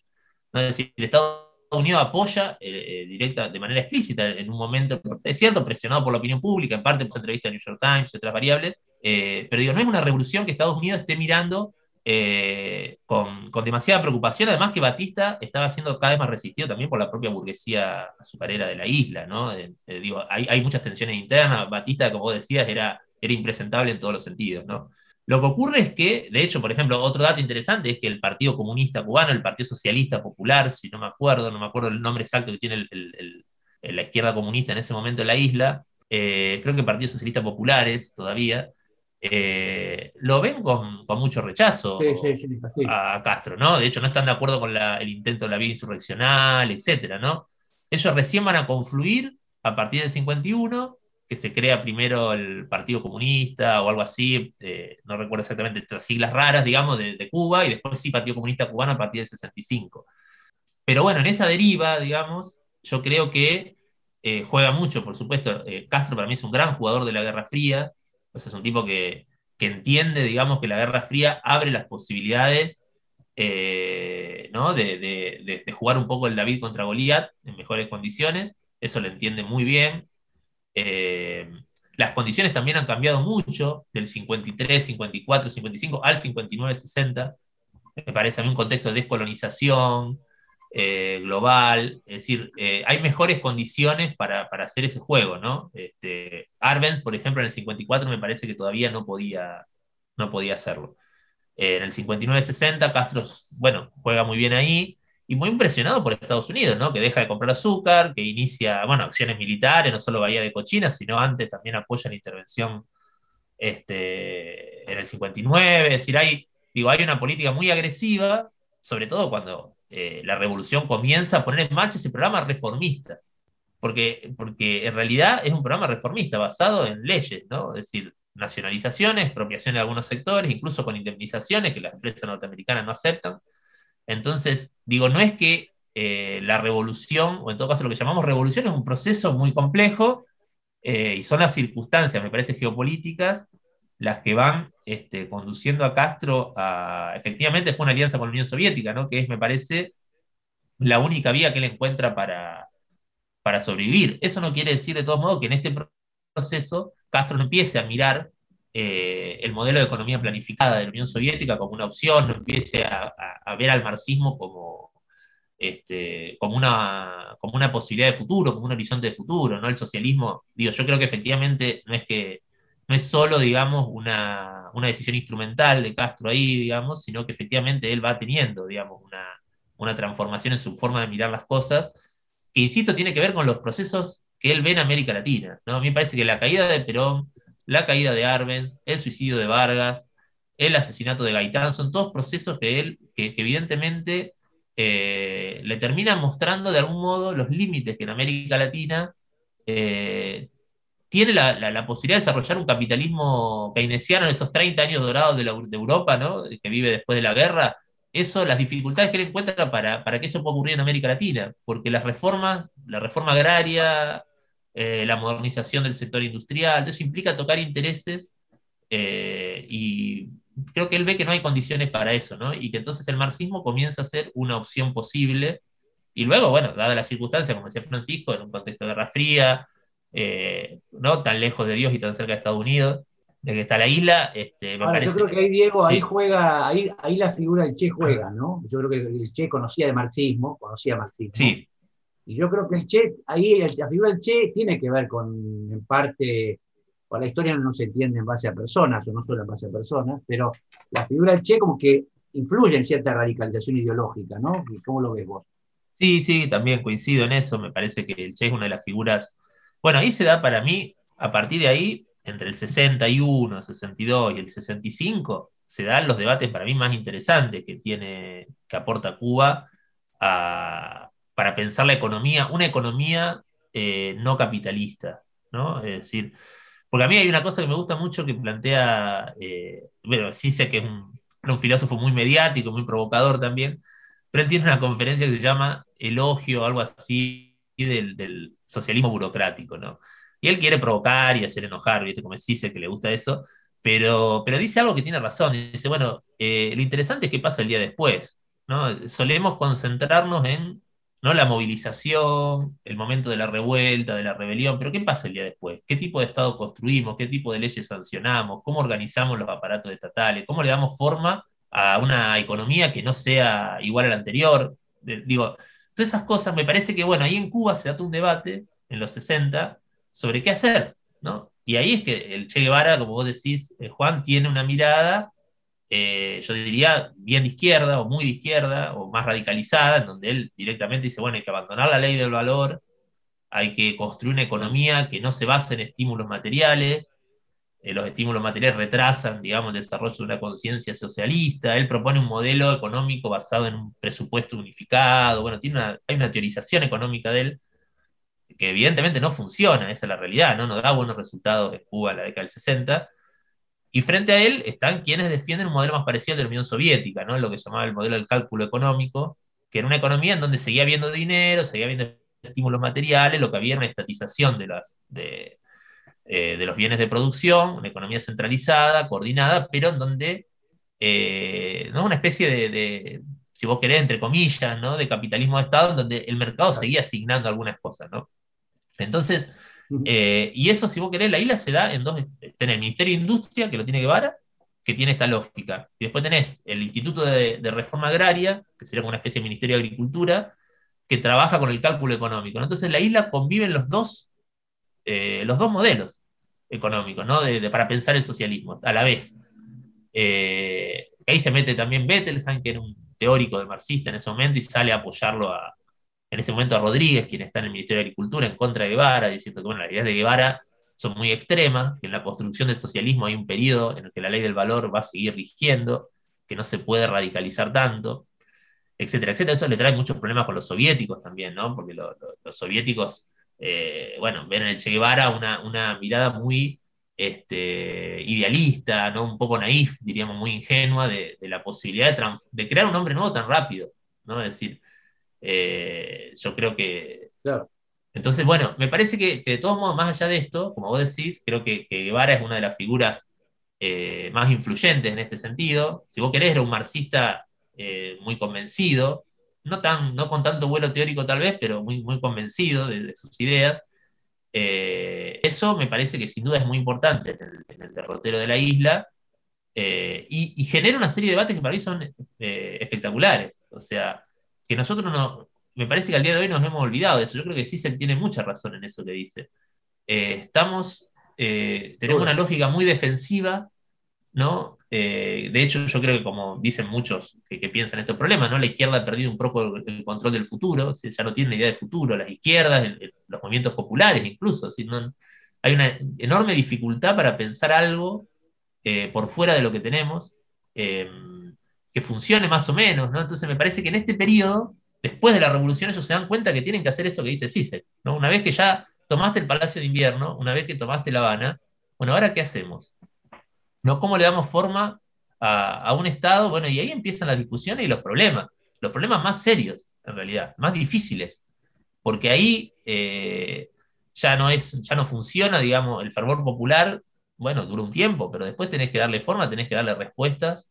¿no? Es decir, Estados Unidos apoya eh, eh, directa, de manera explícita en un momento, es cierto, presionado por la opinión pública, en parte por esa entrevista de New York Times otras variables, eh, pero digo, no es una revolución que Estados Unidos esté mirando eh, con, con, demasiada preocupación, además que Batista estaba siendo cada vez más resistido también por la propia burguesía azucarera de la isla, ¿no? Digo, hay, hay, muchas tensiones internas, Batista, como vos decías, era, era impresentable en todos los sentidos, ¿no? Lo que ocurre es que, de hecho, por ejemplo, otro dato interesante es que el Partido Comunista Cubano, el Partido Socialista Popular, si no me acuerdo, no me acuerdo el nombre exacto que tiene el, la izquierda comunista en ese momento en la isla, eh, creo que el Partido Socialista Populares todavía, eh, lo ven con, con mucho rechazo sí, sí, sí, a Castro, ¿no? De hecho, no están de acuerdo con la, el intento de la vía insurreccional, etcétera, ¿no? Ellos recién van a confluir a partir del 51 que se crea primero el Partido Comunista o algo así, eh, no recuerdo exactamente, estas siglas raras, digamos, de, de, Cuba, y después sí Partido Comunista Cubano a partir del 65. Pero bueno, en esa deriva, digamos, yo creo que eh, juega mucho, por supuesto, Castro para mí es un gran jugador de la Guerra Fría, es un tipo que, que entiende, digamos, que la Guerra Fría abre las posibilidades ¿no? de, de, de, jugar un poco el David contra Goliat en mejores condiciones, eso lo entiende muy bien, eh, las condiciones también han cambiado mucho del 53, 54, 55 al 59, 60. Me parece a mí un contexto de descolonización eh, global. Es decir, eh, hay mejores condiciones para, para, hacer ese juego, ¿no? Este, Arbenz, por ejemplo, en el 54 me parece que todavía no podía, no podía hacerlo. en el 59, 60, Castro, bueno, juega muy bien ahí y muy impresionado por Estados Unidos, ¿no? Que deja de comprar azúcar, que inicia, bueno, acciones militares, no solo Bahía de Cochina, sino antes también apoya la intervención este, en el 59, es decir, hay, digo, hay una política muy agresiva, sobre todo cuando eh, la revolución comienza a poner en marcha ese programa reformista, porque, porque en realidad es un programa reformista basado en leyes, ¿no? Es decir, nacionalizaciones, expropiación de algunos sectores, incluso con indemnizaciones que las empresas norteamericanas no aceptan. Entonces, digo, no es que eh, la revolución, o en todo caso lo que llamamos revolución, es un proceso muy complejo eh, y son las circunstancias, me parece, geopolíticas las que van este, conduciendo a Castro a, efectivamente, es una alianza con la Unión Soviética, ¿no? que es, me parece, la única vía que él encuentra para, para sobrevivir. Eso no quiere decir, de todos modos, que en este proceso Castro no empiece a mirar eh, el modelo de economía planificada de la Unión Soviética como una opción, no empiece a ver al marxismo como, este, como, una, como una posibilidad de futuro, como un horizonte de futuro, ¿no? El socialismo, digo, yo creo que efectivamente no es que no es solo, digamos, una, una decisión instrumental de Castro ahí, digamos, sino que efectivamente él va teniendo, digamos, una, una transformación en su forma de mirar las cosas, que, insisto, tiene que ver con los procesos que él ve en América Latina, ¿no? A mí me parece que la caída de Perón, la caída de Arbenz, el suicidio de Vargas, el asesinato de Gaitán, son todos procesos que él, que, evidentemente eh, le terminan mostrando de algún modo los límites que en América Latina eh, tiene la, posibilidad de desarrollar un capitalismo keynesiano en esos 30 años dorados de, Europa, ¿no? que vive después de la guerra, eso, las dificultades que él encuentra para, para que eso pueda ocurrir en América Latina, porque las reformas, la reforma agraria, eh, la modernización del sector industrial, eso implica tocar intereses eh, y creo que él ve que no hay condiciones para eso, ¿no? Y que entonces el marxismo comienza a ser una opción posible. Y luego, bueno, dada la circunstancia, como decía Francisco, en un contexto de Guerra Fría, eh, no tan lejos de Dios y tan cerca de Estados Unidos, de que está la isla, este, me Ahora, parece. yo creo que ahí, Diego, ahí Sí. juega, ahí, ahí la figura del Che juega, ¿no? Yo creo que el Che conocía de marxismo, conocía marxismo. Sí, Y yo creo que el Che, ahí la figura del Che tiene que ver con, en parte, con la historia no se entiende en base a personas, o no solo en base a personas, pero la figura del Che como que influye en cierta radicalización ideológica, ¿no? ¿Y ¿Cómo lo ves vos? Sí, sí, también coincido en eso. Me parece que el Che es una de las figuras. Bueno, ahí se da para mí, a partir de ahí, entre el 61, el 62 y el 65, se dan los debates para mí más interesantes que tiene, que aporta Cuba para pensar la economía, una economía eh, no capitalista, ¿no? Es decir, porque a mí hay una cosa que me gusta mucho que plantea, eh, bueno, sí sé que es un, un filósofo muy mediático, muy provocador también, pero él tiene una conferencia que se llama Elogio o algo así del, del socialismo burocrático, ¿no? Y él quiere provocar y hacer enojar, ¿viste? Como es Cise que le gusta eso, pero, pero dice algo que tiene razón. Dice, bueno, eh, lo interesante es qué pasa el día después, ¿no? Solemos concentrarnos en ¿no? la movilización, el momento de la revuelta, de la rebelión, pero ¿qué pasa el día después? ¿Qué tipo de Estado construimos? ¿Qué tipo de leyes sancionamos? ¿Cómo organizamos los aparatos estatales? ¿Cómo le damos forma a una economía que no sea igual a la anterior? Digo, todas esas cosas, me parece que, bueno, ahí en Cuba se da un debate, en los 60, sobre qué hacer, ¿no? Y ahí es que el Che Guevara, como vos decís, eh, Juan, tiene una mirada, eh, yo diría, bien de izquierda, o muy de izquierda, o más radicalizada, en donde él directamente dice, bueno, hay que abandonar la ley del valor, hay que construir una economía que no se base en estímulos materiales, eh, los estímulos materiales retrasan, digamos, el desarrollo de una conciencia socialista. Él propone un modelo económico basado en un presupuesto unificado. Bueno, tiene una, hay una teorización económica de él que evidentemente no funciona, esa es la realidad, ¿no? No da buenos resultados en Cuba en la década del 60. Y frente a él están quienes defienden un modelo más parecido al de la Unión Soviética, ¿no? Lo que llamaba el modelo del cálculo económico, que era una economía en donde seguía habiendo dinero, seguía habiendo estímulos materiales, lo que había era una estatización de, las, de, eh, de los bienes de producción, una economía centralizada, coordinada, pero en donde, eh, ¿no? Una especie de, de, si vos querés, entre comillas, ¿no? De capitalismo de Estado, en donde el mercado seguía asignando algunas cosas, ¿no? Entonces, eh, y eso, si vos querés, la isla se da en dos, tenés el Ministerio de Industria, que lo tiene Guevara, que tiene esta lógica, y después tenés el Instituto de, de Reforma Agraria, que sería como una especie de Ministerio de Agricultura, que trabaja con el cálculo económico. ¿no? Entonces, en la isla conviven los dos, eh, los dos modelos económicos, ¿no? De, para pensar el socialismo a la vez. Eh, ahí se mete también Bettelheim, que era un teórico de marxista en ese momento, y sale a apoyarlo a, en ese momento a Rodríguez, quien está en el Ministerio de Agricultura, en contra de Guevara, diciendo que bueno, las ideas de Guevara son muy extremas, que en la construcción del socialismo hay un periodo en el que la ley del valor va a seguir rigiendo, que no se puede radicalizar tanto, etcétera, etcétera. Eso le trae muchos problemas con los soviéticos también, ¿no? Porque lo, lo, los soviéticos, eh, bueno, ven en el Che Guevara una, una mirada muy este, idealista, ¿no? Un poco naif, diríamos, muy ingenua, de, de la posibilidad de, de, crear un hombre nuevo tan rápido, ¿no? Es decir, eh, yo creo que... Claro. Entonces, bueno, me parece que, que, de todos modos, más allá de esto, como vos decís, creo que, que Guevara es una de las figuras eh, más influyentes en este sentido. Si vos querés, era un marxista eh, muy convencido, no, tan, no con tanto vuelo teórico tal vez, pero muy, muy convencido de, de sus ideas. Eh, eso me parece que sin duda es muy importante en el, en el derrotero de la isla eh, y, y, genera una serie de debates que para mí son eh, espectaculares. O sea, que nosotros no, me parece que al día de hoy nos hemos olvidado de eso. Yo creo que se tiene mucha razón en eso que dice. Estamos, tenemos una lógica muy defensiva, ¿no? Eh, de hecho, yo creo que como dicen muchos que, que, piensan estos problemas, ¿no? La izquierda ha perdido un poco el, control del futuro, ya no tiene la idea de futuro, las izquierdas, el, los movimientos populares incluso, hay una enorme dificultad para pensar algo eh, por fuera de lo que tenemos, eh, que funcione más o menos, ¿no? Entonces me parece que en este periodo después de la revolución ellos se dan cuenta que tienen que hacer eso que dice Cícero, ¿no? Una vez que ya tomaste el Palacio de Invierno, una vez que tomaste La Habana, bueno, ¿ahora qué hacemos? ¿No? ¿Cómo le damos forma a, a un Estado, bueno, y ahí empiezan las discusiones y los problemas, los problemas más serios, en realidad, más difíciles, porque ahí eh, ya, no es, ya no funciona, digamos, el fervor popular, bueno, dura un tiempo, pero después tenés que darle forma, tenés que darle respuestas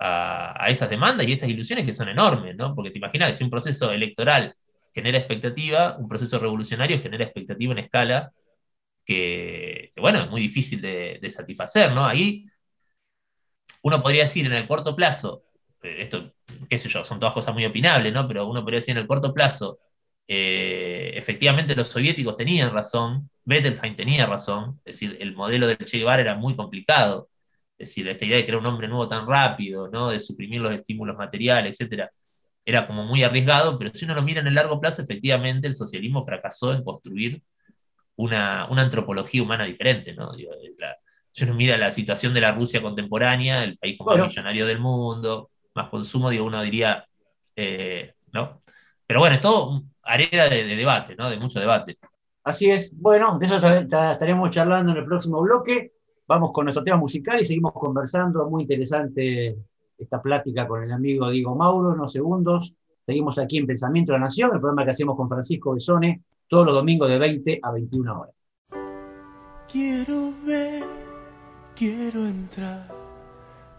a, a esas demandas y esas ilusiones que son enormes, ¿no? Porque te imaginas que si un proceso electoral genera expectativa, un proceso revolucionario genera expectativa en escala que, bueno, es muy difícil de, de, satisfacer, ¿no? Ahí uno podría decir en el corto plazo, eh, esto, qué sé yo, son todas cosas muy opinables, ¿no? Pero uno podría decir en el corto plazo, eh, efectivamente los soviéticos tenían razón, Bettelheim tenía razón, es decir, el modelo del Che Guevara era muy complicado, es decir, esta idea de crear un hombre nuevo tan rápido, ¿no? de suprimir los estímulos materiales, etc., era como muy arriesgado, pero si uno lo mira en el largo plazo, efectivamente el socialismo fracasó en construir una, una antropología humana diferente. ¿no? Digo, la, si uno mira la situación de la Rusia contemporánea, el país más millonario del mundo, más consumo, digo, uno diría, eh, ¿no? Pero bueno, es todo arena de, de, debate, ¿no? De mucho debate. Así es. Bueno, de eso estaremos charlando en el próximo bloque. Vamos con nuestro tema musical y seguimos conversando. Muy interesante esta plática con el amigo Diego Mauro, unos segundos. Seguimos aquí en Pensamiento de la Nación, el programa que hacemos con Francisco Besone todos los domingos de 20 a 21 horas. Quiero ver, quiero entrar,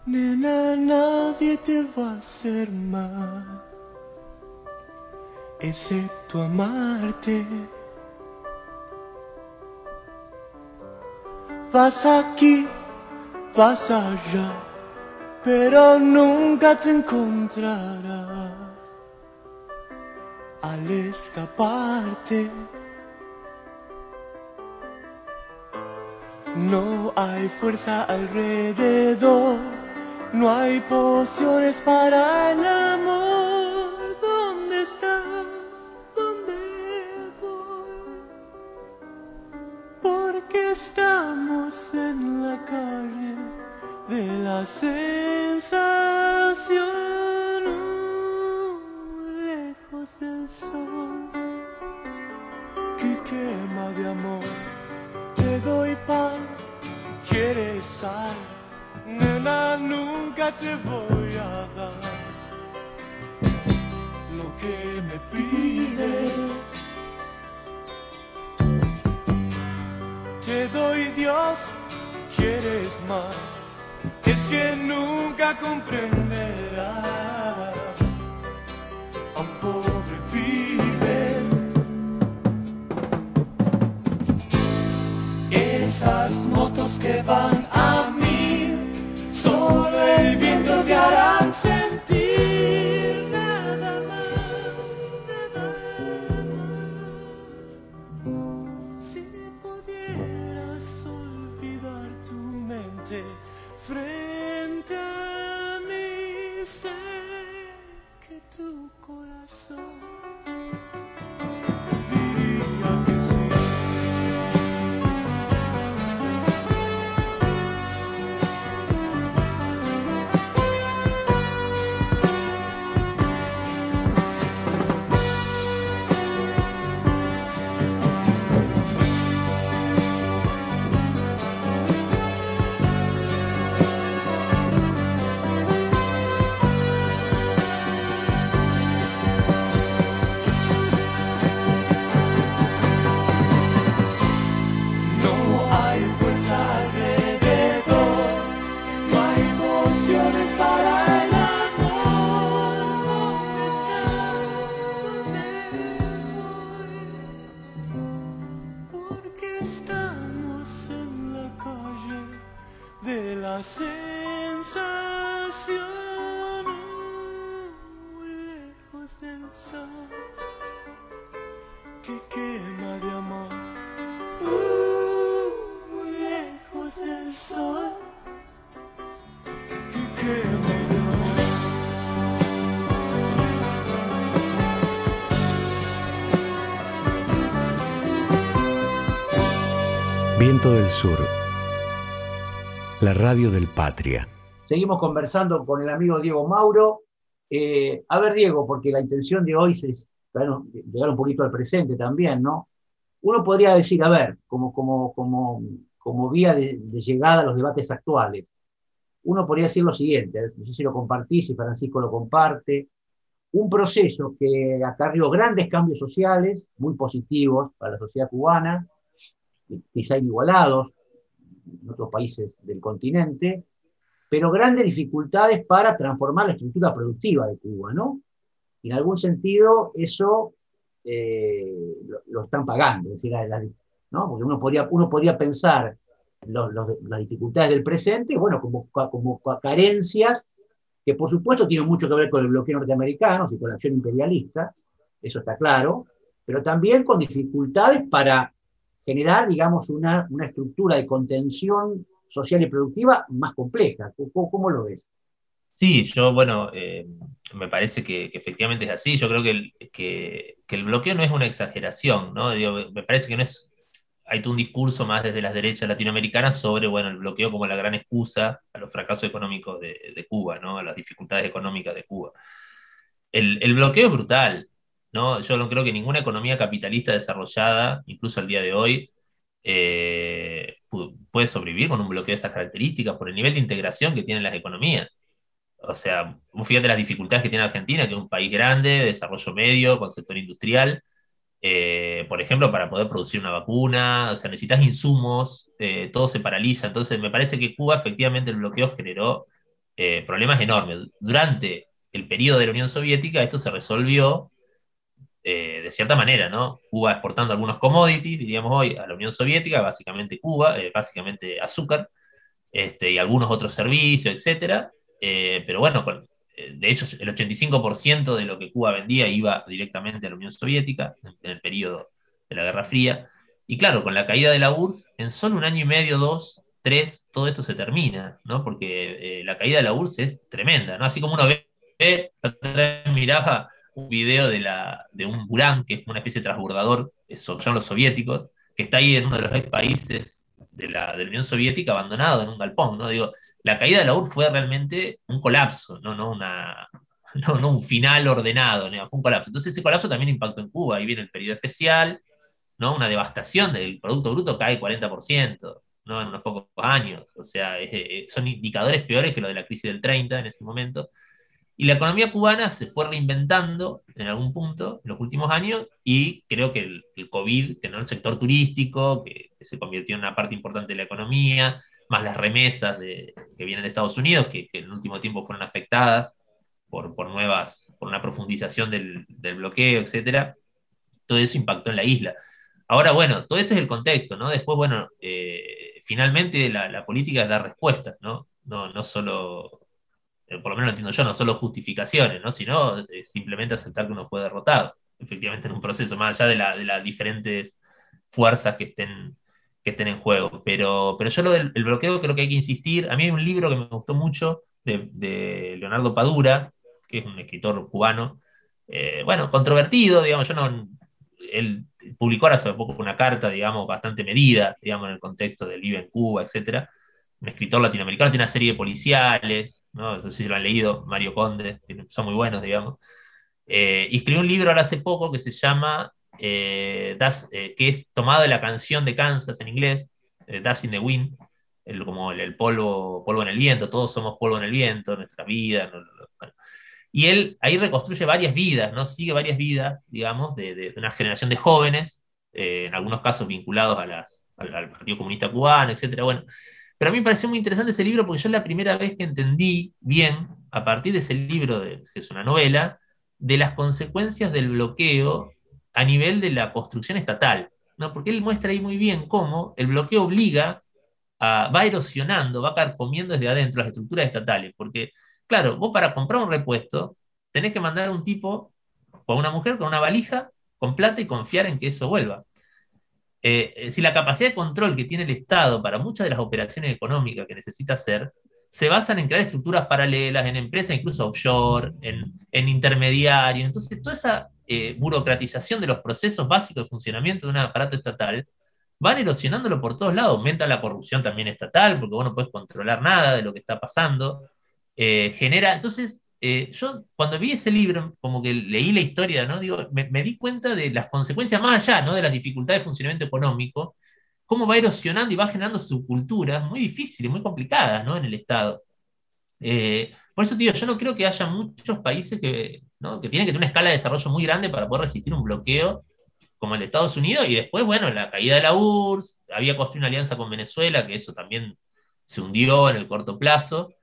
nena, nadie te va a hacer mal, excepto amarte. Vas aquí, vas allá pero nunca te encontrarás al escaparte. No hay fuerza alrededor, no hay pociones para el amor. ¿Dónde estás? ¿Dónde voy? Porque estamos en la calle de la estamos en la calle de la sensación, Sur, la radio del Patria. Seguimos conversando con el amigo Diego Mauro. Eh, a ver, Diego, porque la intención de hoy es llegar un poquito al presente también, ¿no? Uno podría decir, a ver, como, como, como, como vía de, de llegada a los debates actuales, uno podría decir lo siguiente, no sé si lo compartís, si Francisco lo comparte, un proceso que acarrió grandes cambios sociales, muy positivos para la sociedad cubana, quizá inigualados en otros países del continente, pero grandes dificultades para transformar la estructura productiva de Cuba, ¿no? Y en algún sentido eso eh, lo, están pagando, es decir, ¿no? porque uno podría, uno podría pensar las dificultades del presente, bueno, como, como carencias que por supuesto tienen mucho que ver con el bloqueo norteamericano y con la acción imperialista, eso está claro, pero también con dificultades para generar, digamos, una, una estructura de contención social y productiva más compleja. ¿Cómo, cómo lo ves? Sí, yo, bueno, eh, me parece que, efectivamente es así. Yo creo que el, que, el, bloqueo no es una exageración, ¿no? me parece que no es hay un discurso más desde las derechas latinoamericanas sobre bueno, el bloqueo como la gran excusa a los fracasos económicos de, Cuba, ¿no? a las dificultades económicas de Cuba. El, bloqueo es brutal. ¿No? Yo no creo que ninguna economía capitalista desarrollada, incluso al día de hoy, eh, puede sobrevivir con un bloqueo de esas características por el nivel de integración que tienen las economías. O sea, fíjate las dificultades que tiene Argentina, que es un país grande, de desarrollo medio, con sector industrial, eh, por ejemplo, para poder producir una vacuna, o sea, necesitas insumos, eh, todo se paraliza. Entonces, me parece que Cuba efectivamente el bloqueo generó eh, problemas enormes. Durante el periodo de la Unión Soviética, esto se resolvió de cierta manera, ¿no? Cuba exportando algunos commodities, diríamos hoy, a la Unión Soviética, básicamente Cuba, básicamente azúcar, este, y algunos otros servicios, etcétera. pero bueno, con, de hecho, el 85% de lo que Cuba vendía iba directamente a la Unión Soviética en el periodo de la Guerra Fría. Y claro, con la caída de la URSS, en solo un año y medio, dos, tres, todo esto se termina, ¿no? Porque eh, la caída de la URSS es tremenda, ¿no? Así como uno ve, miraba un video de, la, de un Burán, que es una especie de transbordador, son los soviéticos, que está ahí en uno de los países de la, de la Unión Soviética abandonado en un galpón, ¿no? Digo, la caída de la URSS fue realmente un colapso, no, no, una, (laughs) no, un final ordenado, fue un colapso. Entonces ese colapso también impactó en Cuba, ahí viene el periodo especial, ¿no? una devastación del Producto Bruto cae 40%. ¿no? en unos pocos años, o sea, son indicadores peores que lo de la crisis del 30 en ese momento, y la economía cubana se fue reinventando en algún punto en los últimos años y creo que el, COVID, que no el sector turístico, que, se convirtió en una parte importante de la economía, más las remesas de, que vienen de Estados Unidos, que, en el último tiempo fueron afectadas por, por nuevas, por una profundización del, bloqueo, etcétera, todo eso impactó en la isla. Ahora, bueno, todo esto es el contexto, ¿no? Después, bueno, eh, finalmente la, política es dar respuestas, ¿no? No, no solo por lo menos lo entiendo yo, no solo justificaciones, ¿no? sino eh, simplemente aceptar que uno fue derrotado, efectivamente en un proceso, más allá de, las diferentes fuerzas que estén, que estén en juego. Pero, pero yo lo del bloqueo creo que hay que insistir. A mí hay un libro que me gustó mucho de, Leonardo Padura, que es un escritor cubano, eh, bueno, controvertido, digamos, yo no... Él publicó ahora hace poco una carta, digamos, bastante medida, digamos, en el contexto del Vive en Cuba, etcétera un escritor latinoamericano, tiene una serie de policiales, ¿no? sé si lo han leído, Mario Conde, son muy buenos, digamos. Eh, y escribió un libro ahora hace poco que se llama, eh, eh, que es tomado de la canción de Kansas en inglés, Das in the Wind, el, como el, polvo, polvo en el viento, todos somos polvo en el viento, nuestra vida. Y él ahí reconstruye varias vidas, ¿no? Sigue varias vidas, digamos, de, una generación de jóvenes, en algunos casos vinculados a las, al, al Partido Comunista Cubano, etc. Bueno, pero a mí me pareció muy interesante ese libro porque yo la primera vez que entendí bien, a partir de ese libro, de, que es una novela, de las consecuencias del bloqueo a nivel de la construcción estatal. ¿no? Porque él muestra ahí muy bien cómo el bloqueo obliga a, va erosionando, va comiendo desde adentro las estructuras estatales. Porque, claro, vos para comprar un repuesto tenés que mandar a un tipo con una mujer con una valija con plata y confiar en que eso vuelva. Eh, eh, si la capacidad de control que tiene el Estado para muchas de las operaciones económicas que necesita hacer, se basan en crear estructuras paralelas, en empresas incluso offshore, en, intermediarios. Entonces, toda esa eh, burocratización de los procesos básicos de funcionamiento de un aparato estatal van erosionándolo por todos lados. Aumenta la corrupción también estatal, porque vos no puedes controlar nada de lo que está pasando. genera, entonces, eh, yo cuando vi ese libro, como que leí la historia, ¿no? Digo, me, di cuenta de las consecuencias más allá, ¿no? De las dificultades de funcionamiento económico, cómo va erosionando y va generando subculturas muy difíciles, muy complicadas, ¿no? En el Estado. Eh, por eso, tío, yo no creo que haya muchos países que, ¿no? que tienen que tener una escala de desarrollo muy grande para poder resistir un bloqueo como el de Estados Unidos, y después, bueno, la caída de la URSS, había construido una alianza con Venezuela, que eso también se hundió en el corto plazo.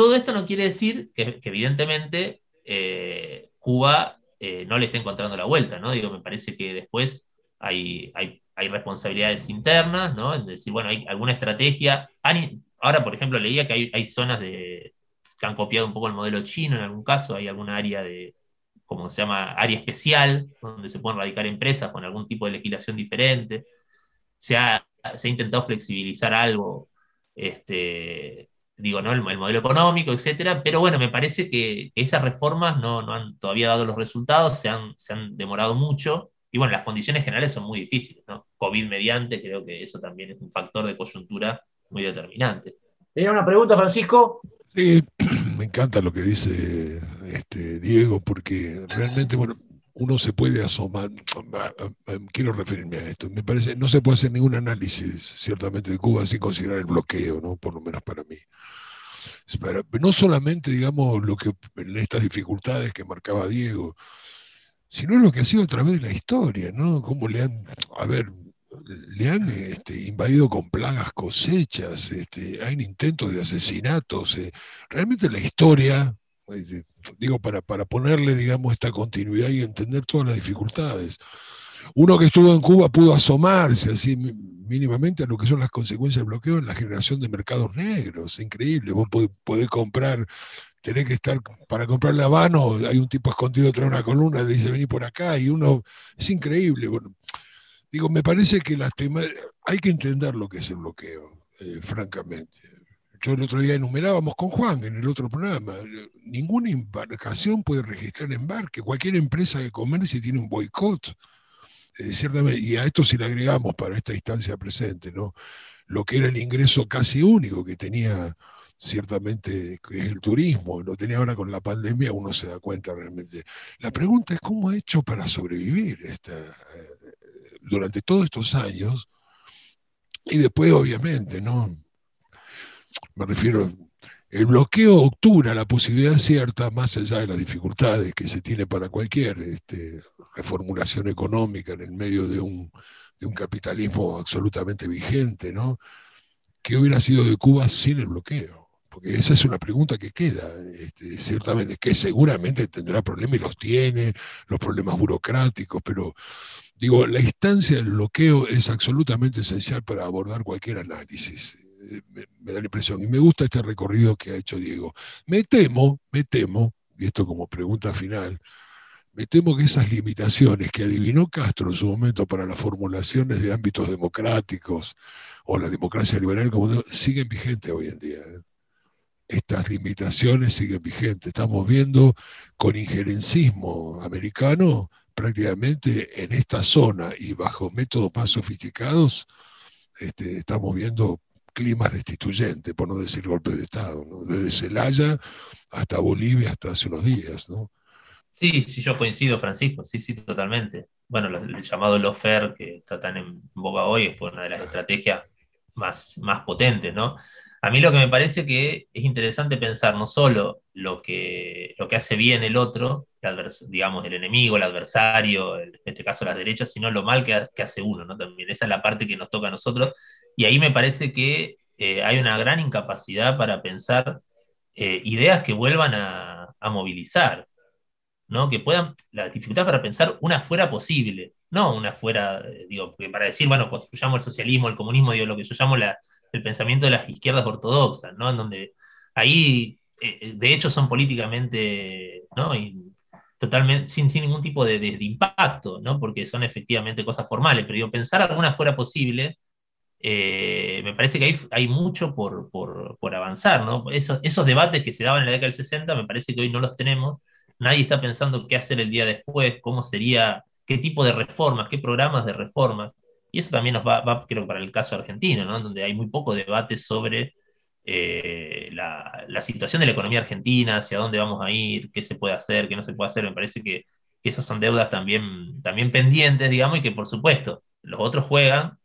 Todo esto no quiere decir que, evidentemente eh, Cuba eh, no le esté encontrando la vuelta, ¿no? Digo, me parece que después hay, hay, hay responsabilidades internas, ¿no? Es decir, bueno, hay alguna estrategia. Ahora, por ejemplo, leía que hay, hay zonas de, que han copiado un poco el modelo chino en algún caso, hay alguna área de, como se llama, área especial, donde se pueden radicar empresas con algún tipo de legislación diferente. Se ha, se intentado flexibilizar algo, este, digo, ¿no? El, el, modelo económico, etcétera, pero bueno, me parece que, que esas reformas no, no, han todavía dado los resultados, se han, se han demorado mucho, y bueno, las condiciones generales son muy difíciles, ¿no? COVID mediante, creo que eso también es un factor de coyuntura muy determinante. ¿Tenía una pregunta, Francisco? Sí, (clears throat) me encanta lo que dice este, Diego, porque realmente, bueno, uno se puede asomar, quiero referirme a esto, me parece, no se puede hacer ningún análisis, ciertamente, de Cuba sin considerar el bloqueo, ¿no? Por lo menos para mí. Para, no solamente, digamos, lo que, estas dificultades que marcaba Diego, sino lo que ha sido a través de la historia, ¿no? Cómo le han, a ver, le han este, invadido con plagas cosechas, este, hay intentos de asesinatos. Eh, realmente la historia, eh, digo, para, para ponerle, digamos, esta continuidad y entender todas las dificultades. Uno que estuvo en Cuba pudo asomarse así mínimamente a lo que son las consecuencias del bloqueo en la generación de mercados negros. Increíble, vos podés, comprar, tenés que estar, para comprar la habano, hay un tipo escondido de una columna, dice vení por acá, y uno, es increíble. Bueno, Digo, me parece que las temas, hay que entender lo que es el bloqueo, eh, francamente. Yo el otro día enumerábamos con Juan en el otro programa, ninguna embarcación puede registrar embarque, cualquier empresa de comercio tiene un boicot. Eh, y a esto si le agregamos para esta instancia presente, ¿no? lo que era el ingreso casi único que tenía ciertamente que es el turismo, lo tenía ahora con la pandemia, uno se da cuenta realmente. La pregunta es cómo ha hecho para sobrevivir esta, eh, durante todos estos años, y después obviamente, ¿no? Me refiero, el bloqueo obtura la posibilidad cierta, más allá de las dificultades que se tiene para cualquier este, reformulación económica en el medio de un, de un capitalismo absolutamente vigente, ¿no? ¿Qué hubiera sido de Cuba sin el bloqueo? Porque esa es una pregunta que queda, este, ciertamente, que seguramente tendrá problemas y los tiene, los problemas burocráticos, pero Digo, la instancia del bloqueo es absolutamente esencial para abordar cualquier análisis. Me, da la impresión. Y me gusta este recorrido que ha hecho Diego. Me temo, me temo, y esto como pregunta final, me temo que esas limitaciones que adivinó Castro en su momento para las formulaciones de ámbitos democráticos o la democracia liberal como siguen vigentes hoy en día. ¿eh? Estas limitaciones siguen vigentes. Estamos viendo con injerencismo americano prácticamente en esta zona y bajo métodos más sofisticados, este, estamos viendo climas destituyentes, por no decir golpe de Estado, desde Celaya hasta Bolivia hasta hace unos días. ¿no? Sí, sí, yo coincido, Francisco, sí, sí, totalmente. Bueno, el llamado Lofer, que está tan en boga hoy, fue una de las estrategias más, más potentes, ¿no? A mí lo que me parece que es interesante pensar no solo lo que, lo que hace bien el otro, digamos, el enemigo, el adversario, en este caso las derechas, sino lo mal que, hace uno, ¿no? También esa es la parte que nos toca a nosotros. Y ahí me parece que eh, hay una gran incapacidad para pensar eh, ideas que vuelvan a, a, movilizar, ¿no? Que puedan, la dificultad para pensar una fuera posible, no una fuera, eh, digo, para decir, bueno, construyamos el socialismo, el comunismo, digo, lo que yo llamo la, el pensamiento de las izquierdas ortodoxas, ¿no? En donde ahí, eh, de hecho, son políticamente, ¿no? Y totalmente, sin, sin, ningún tipo de, de, impacto, ¿no? Porque son efectivamente cosas formales, pero digo, pensar alguna fuera posible, eh, me parece que hay, hay mucho por, por, por avanzar. Esos, esos debates que se daban en la década del 60, me parece que hoy no los tenemos, nadie está pensando qué hacer el día después, cómo sería, qué tipo de reformas, qué programas de reformas. Y eso también nos va, creo, para el caso argentino, ¿no? donde hay muy poco debate sobre eh, la, la, situación de la economía argentina, hacia dónde vamos a ir, qué se puede hacer, qué no se puede hacer. Me parece que, que esas son deudas también, también pendientes, digamos, y que por supuesto los otros juegan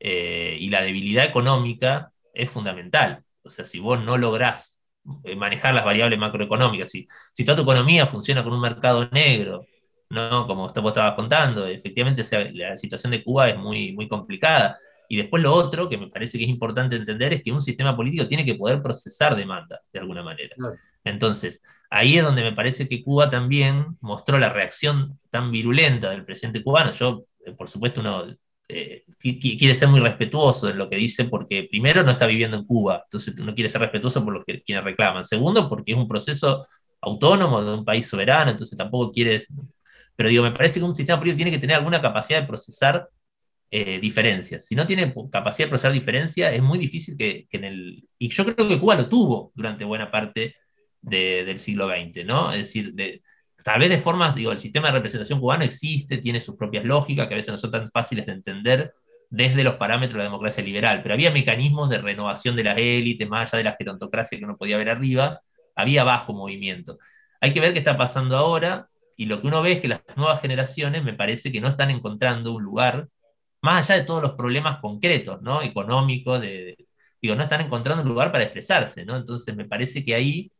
eh, y la debilidad económica es fundamental. O sea, si vos no lográs eh, manejar las variables macroeconómicas. Si, si toda tu economía funciona con un mercado negro, ¿no? como vos estabas contando, efectivamente la situación de Cuba es muy, muy complicada. Y después lo otro que me parece que es importante entender es que un sistema político tiene que poder procesar demandas de alguna manera. Entonces, ahí es donde me parece que Cuba también mostró la reacción tan virulenta del presidente cubano. Yo, eh, por supuesto, uno eh, quiere ser muy respetuoso de lo que dice porque primero no está viviendo en Cuba, entonces no quiere ser respetuoso por los que quienes reclaman. Segundo, porque es un proceso autónomo de un país soberano, entonces tampoco quiere... Pero digo, me parece que un sistema político tiene que tener alguna capacidad de procesar eh, diferencias. Si no tiene capacidad de procesar diferencias, es muy difícil que, en el... Y yo creo que Cuba lo tuvo durante buena parte del siglo XX, ¿no? Es decir, de, tal vez de formas, digo, el sistema de representación cubano existe, tiene sus propias lógicas, que a veces no son tan fáciles de entender desde los parámetros de la democracia liberal, pero había mecanismos de renovación de las élites, más allá de la gerontocracia que uno podía ver arriba, había bajo movimiento. Hay que ver qué está pasando ahora, y lo que uno ve es que las nuevas generaciones me parece que no están encontrando un lugar más allá de todos los problemas concretos, ¿no? Económicos, de, digo, no están encontrando un lugar para expresarse, ¿no? Entonces me parece que ahí,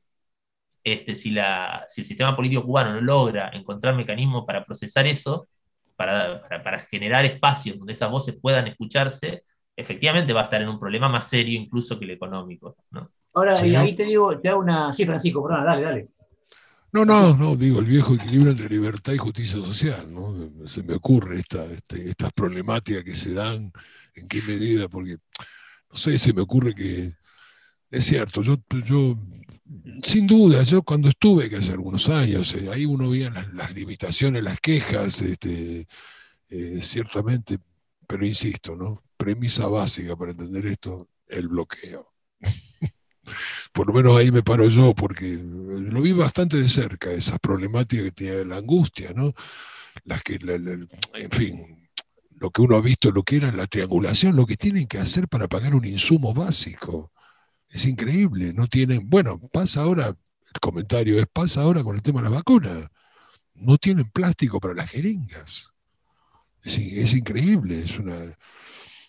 este, si, la, si el sistema político cubano no logra encontrar mecanismos para procesar eso, para, para, generar espacios donde esas voces puedan escucharse, efectivamente va a estar en un problema más serio incluso que el económico, ¿no? Ahora, y ahí te digo, te hago una... Sí, Francisco, perdón, dale, dale. No, no, no, digo, el viejo equilibrio entre libertad y justicia social, ¿no? Se me ocurre esta, este, estas problemáticas que se dan, en qué medida, porque, no sé, se me ocurre que, es cierto, yo, yo sin duda, yo cuando estuve, que hace algunos años, eh, ahí uno veía las, limitaciones, las quejas, este, eh, ciertamente, pero insisto, ¿no? Premisa básica para entender esto, el bloqueo (laughs) por lo menos ahí me paro yo, porque lo vi bastante de cerca, esas problemáticas que tiene la angustia, ¿no? Las que, en fin, lo que uno ha visto, lo que era la triangulación, lo que tienen que hacer para pagar un insumo básico. Es increíble, no tienen, bueno, pasa ahora, el comentario es, pasa ahora con el tema de la vacuna, no tienen plástico para las jeringas. es increíble, es una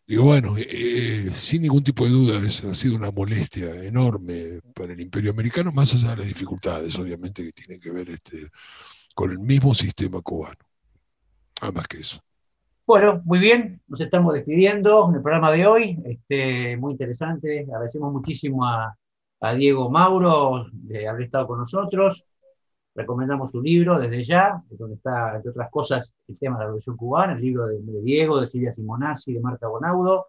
Digo, bueno, eh, eh, sin ningún tipo de duda ha sido una molestia enorme para el imperio americano, más allá de las dificultades, obviamente, que tienen que ver este, con el mismo sistema cubano. Nada más que eso. Bueno, muy bien, nos estamos despidiendo en el programa de hoy, este, muy interesante, agradecemos muchísimo a, a Diego Mauro de haber estado con nosotros, recomendamos su libro desde ya, donde está, entre otras cosas, el tema de la Revolución Cubana, el libro de, Diego, de Silvia Simonazzi, de Marta Bonaudo.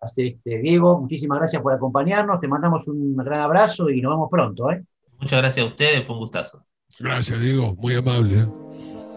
Así, este, Diego, muchísimas gracias por acompañarnos, te mandamos un gran abrazo y nos vemos pronto. ¿eh? Muchas gracias a ustedes, fue un gustazo. Gracias, Diego, muy amable. ¿eh?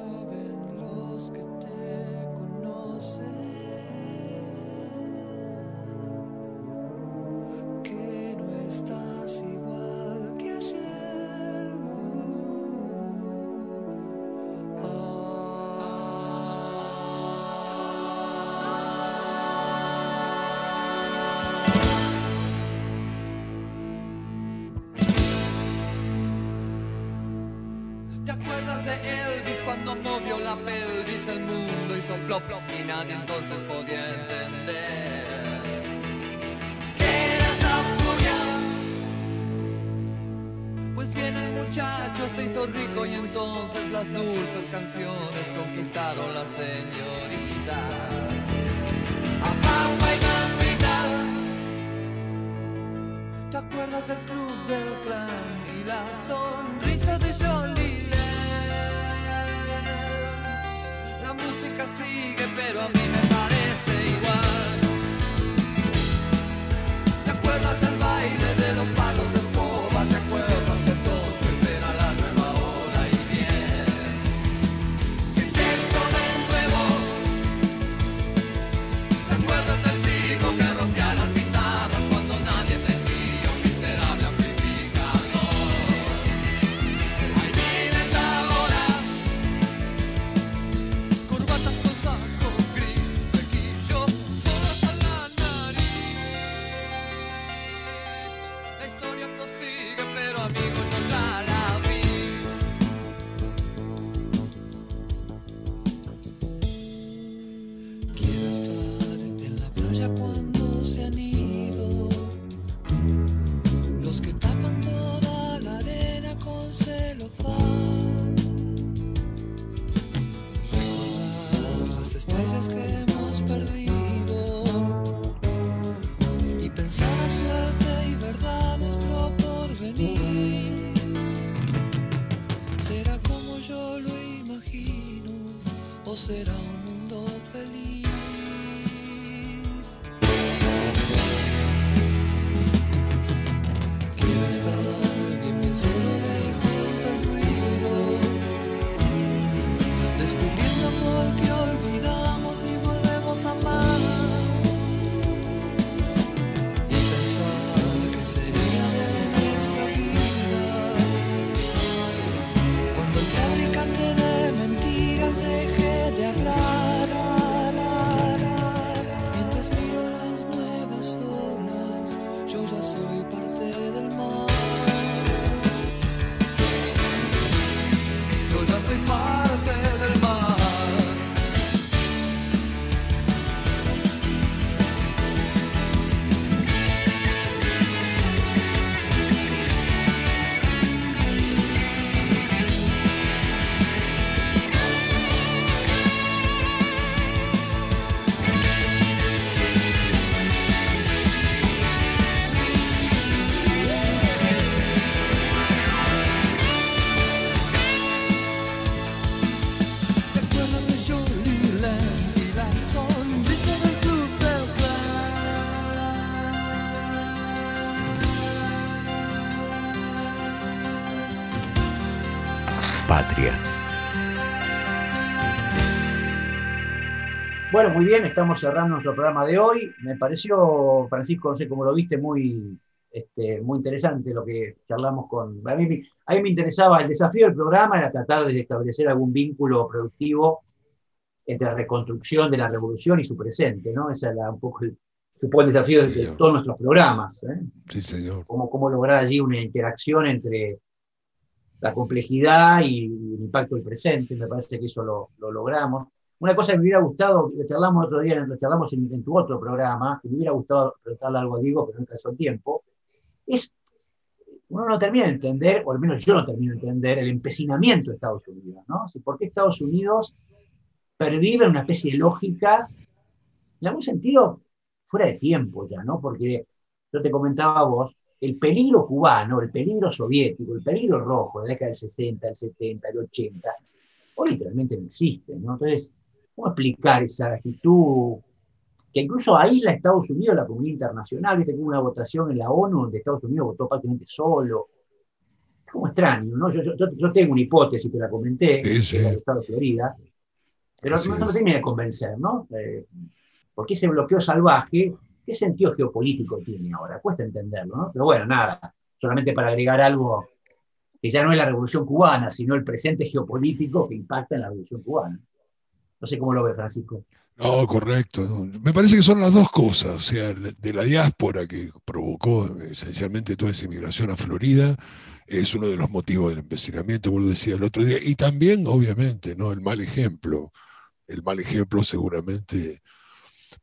Patria. Bueno, muy bien, estamos cerrando nuestro programa de hoy. Me pareció, Francisco, no sé cómo lo viste, muy, este, muy interesante lo que charlamos con... A mí, me- a mí me interesaba, el desafío del programa era tratar de establecer algún vínculo productivo entre la reconstrucción de la revolución y su presente, ¿no? Ese era un poco el, supongo el desafío de, todos nuestros programas. ¿eh? Sí, señor. cómo, cómo lograr allí una interacción entre la complejidad y el impacto del presente. Me parece que eso lo, lo logramos. Una cosa que me hubiera gustado, lo charlamos otro día, lo charlamos en, tu otro programa, que me hubiera gustado preguntarle algo a Diego, pero no alcanzó el tiempo, es, uno no termina de entender, o al menos yo no termino de entender, el empecinamiento de Estados Unidos, ¿no? O ¿Por qué Estados Unidos pervive una especie de lógica, en algún sentido, fuera de tiempo ya, ¿no? Porque yo te comentaba a vos, el peligro cubano, el peligro soviético, el peligro rojo de la década del 60, del 70, del 80, hoy literalmente no existe, ¿no? Entonces, ¿cómo explicar esa actitud que incluso aísla a Estados Unidos la comunidad internacional? Viste que hubo una votación en la ONU donde Estados Unidos votó prácticamente solo. Es como extraño, ¿no? Yo, yo- yo- yo tengo una hipótesis, te la comenté, Sí, sí. que era del estado de Florida, pero Así no, no me termina de convencer, ¿no? Eh, porque ese bloqueo salvaje, ¿qué sentido geopolítico tiene ahora? Cuesta entenderlo, ¿no? Pero bueno, nada, solamente para agregar algo que ya no es la revolución cubana, sino el presente geopolítico que impacta en la revolución cubana. No sé cómo lo ve Francisco. No, correcto. Me parece que son las dos cosas, o sea, de la diáspora que provocó esencialmente toda esa inmigración a Florida, es uno de los motivos del empecinamiento, como lo decía el otro día, y también, obviamente, ¿no? el mal ejemplo, el mal ejemplo seguramente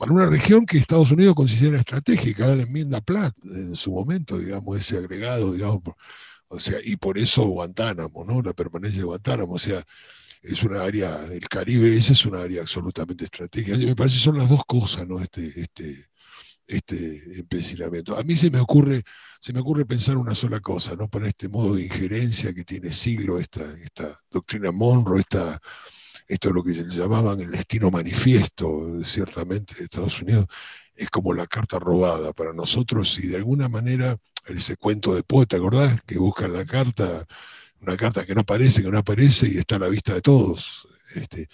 para una región que Estados Unidos considera estratégica, la enmienda Platt en su momento, digamos, ese agregado, digamos, o sea, y por eso Guantánamo, ¿no? La permanencia de Guantánamo, o sea, es una área, el Caribe ese es una área absolutamente estratégica. Y me parece que son las dos cosas, ¿no? Este, este, este empecinamiento. A mí se me ocurre, se me ocurre pensar una sola cosa, ¿no? Para este modo de injerencia que tiene siglo esta, esta doctrina Monroe, esta, esto es lo que llamaban el destino manifiesto, ciertamente, de Estados Unidos, es como la carta robada para nosotros y de alguna manera ese cuento de poeta, ¿acordás? Que buscan la carta, una carta que no aparece, que no aparece y está a la vista de todos. Este,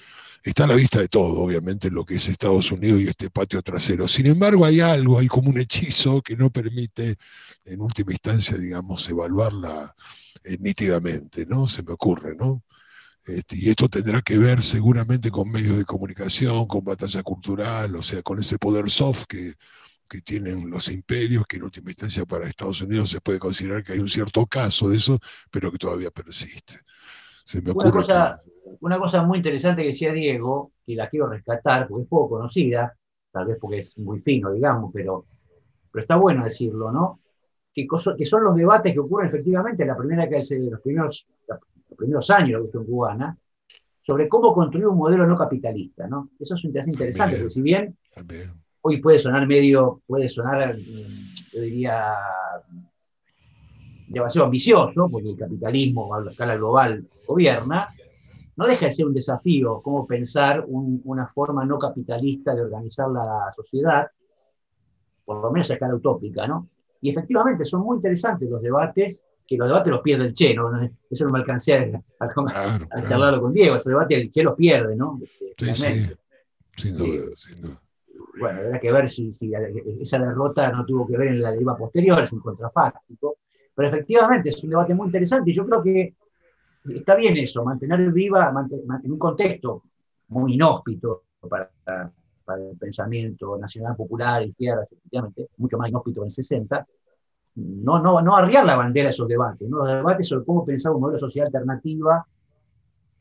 está a la vista de todos, obviamente, lo que es Estados Unidos y este patio trasero. Sin embargo, hay algo, hay como un hechizo que no permite, en última instancia, digamos, evaluarla eh, nítidamente, ¿no? Se me ocurre, ¿no? Este, y esto tendrá que ver seguramente con medios de comunicación, con batalla cultural, o sea, con ese poder soft que, que tienen los imperios, que en última instancia para Estados Unidos se puede considerar que hay un cierto caso de eso, pero que todavía persiste. Se me Una cosa, una cosa muy interesante que decía Diego, que la quiero rescatar, porque es poco conocida, tal vez porque es muy fino, digamos, pero, pero está bueno decirlo, ¿no? Que, que son los debates que ocurren efectivamente en la primera que hace- los primeros, los primeros años de la Revolución Cubana, sobre cómo construir un modelo no capitalista, ¿no? Eso es un- es interesante, porque si bien también. hoy puede sonar medio, puede sonar, mm, yo diría, demasiado ambicioso, porque el capitalismo a la escala global gobierna, no deja de ser un desafío cómo pensar un- una forma no capitalista de organizar la sociedad, por lo menos a escala utópica, ¿no? Y efectivamente son muy interesantes los debates, que los debates los pierde el Che, ¿no? Eso no me alcancé a, a, Claro, a claro. charlarlo con Diego, ese debate el Che los pierde, ¿no? Sí, sí, sin duda, sin duda. Bueno, habrá que ver si, si esa derrota no tuvo que ver en la deriva posterior, es un contrafáctico. Pero efectivamente es un debate muy interesante y yo creo que está bien eso, mantener viva en un contexto muy inhóspito para, para el pensamiento nacional popular, izquierdas, efectivamente, mucho más inhóspito que en el 60, no, no, no arriar la bandera de esos debates, ¿no? los debates sobre cómo pensar un modelo de sociedad alternativa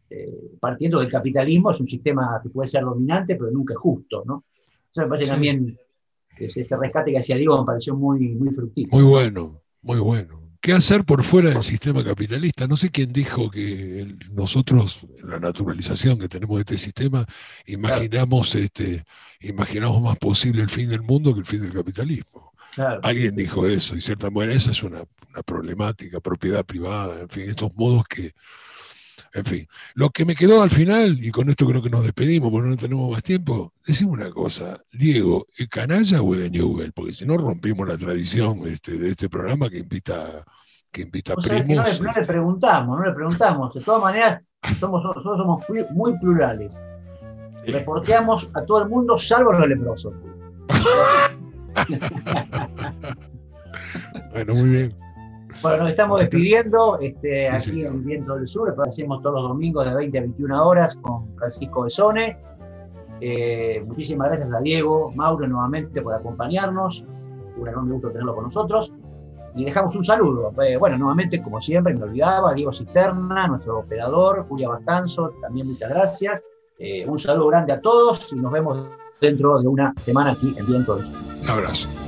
eh, partiendo del capitalismo, es un sistema que puede ser dominante, pero nunca es justo, ¿no? Eso me parece Sí. también, ese, ese rescate que hacía Diego me pareció muy, muy fructífero. Muy bueno, muy bueno. ¿Qué hacer por fuera del sistema capitalista? No sé quién dijo que el- nosotros, en la naturalización que tenemos de este sistema, imaginamos, este, imaginamos más posible el fin del mundo que el fin del capitalismo. Claro. Alguien dijo eso, y cierta manera esa es una, una problemática, propiedad privada, en fin, estos modos que, en fin. Lo que me quedó al final, y con esto creo que nos despedimos porque no tenemos más tiempo, decime una cosa, Diego, ¿es canalla o es de Newell? Porque si no rompimos la tradición este, de este programa que invita, que invita O sea, que no, le, no le preguntamos, no le preguntamos. De todas maneras, somos, nosotros somos muy, plurales. Reporteamos a todo el mundo, salvo los leprosos. (laughs) (laughs) Bueno, muy bien. Bueno, nos estamos despidiendo este, Sí, aquí en Viento del Sur. Lo hacemos todos los domingos de 20 a 21 horas con Francisco Besone. Eh, muchísimas gracias a Diego, Mauro nuevamente por acompañarnos. Un enorme gusto tenerlo con nosotros. Y dejamos un saludo. Eh, bueno, nuevamente, como siempre, me olvidaba, Diego Cisterna, nuestro operador, Julia Bastanzo, también muchas gracias. Eh, un saludo grande a todos y nos vemos dentro de una semana aquí en Viento del Sur. Un.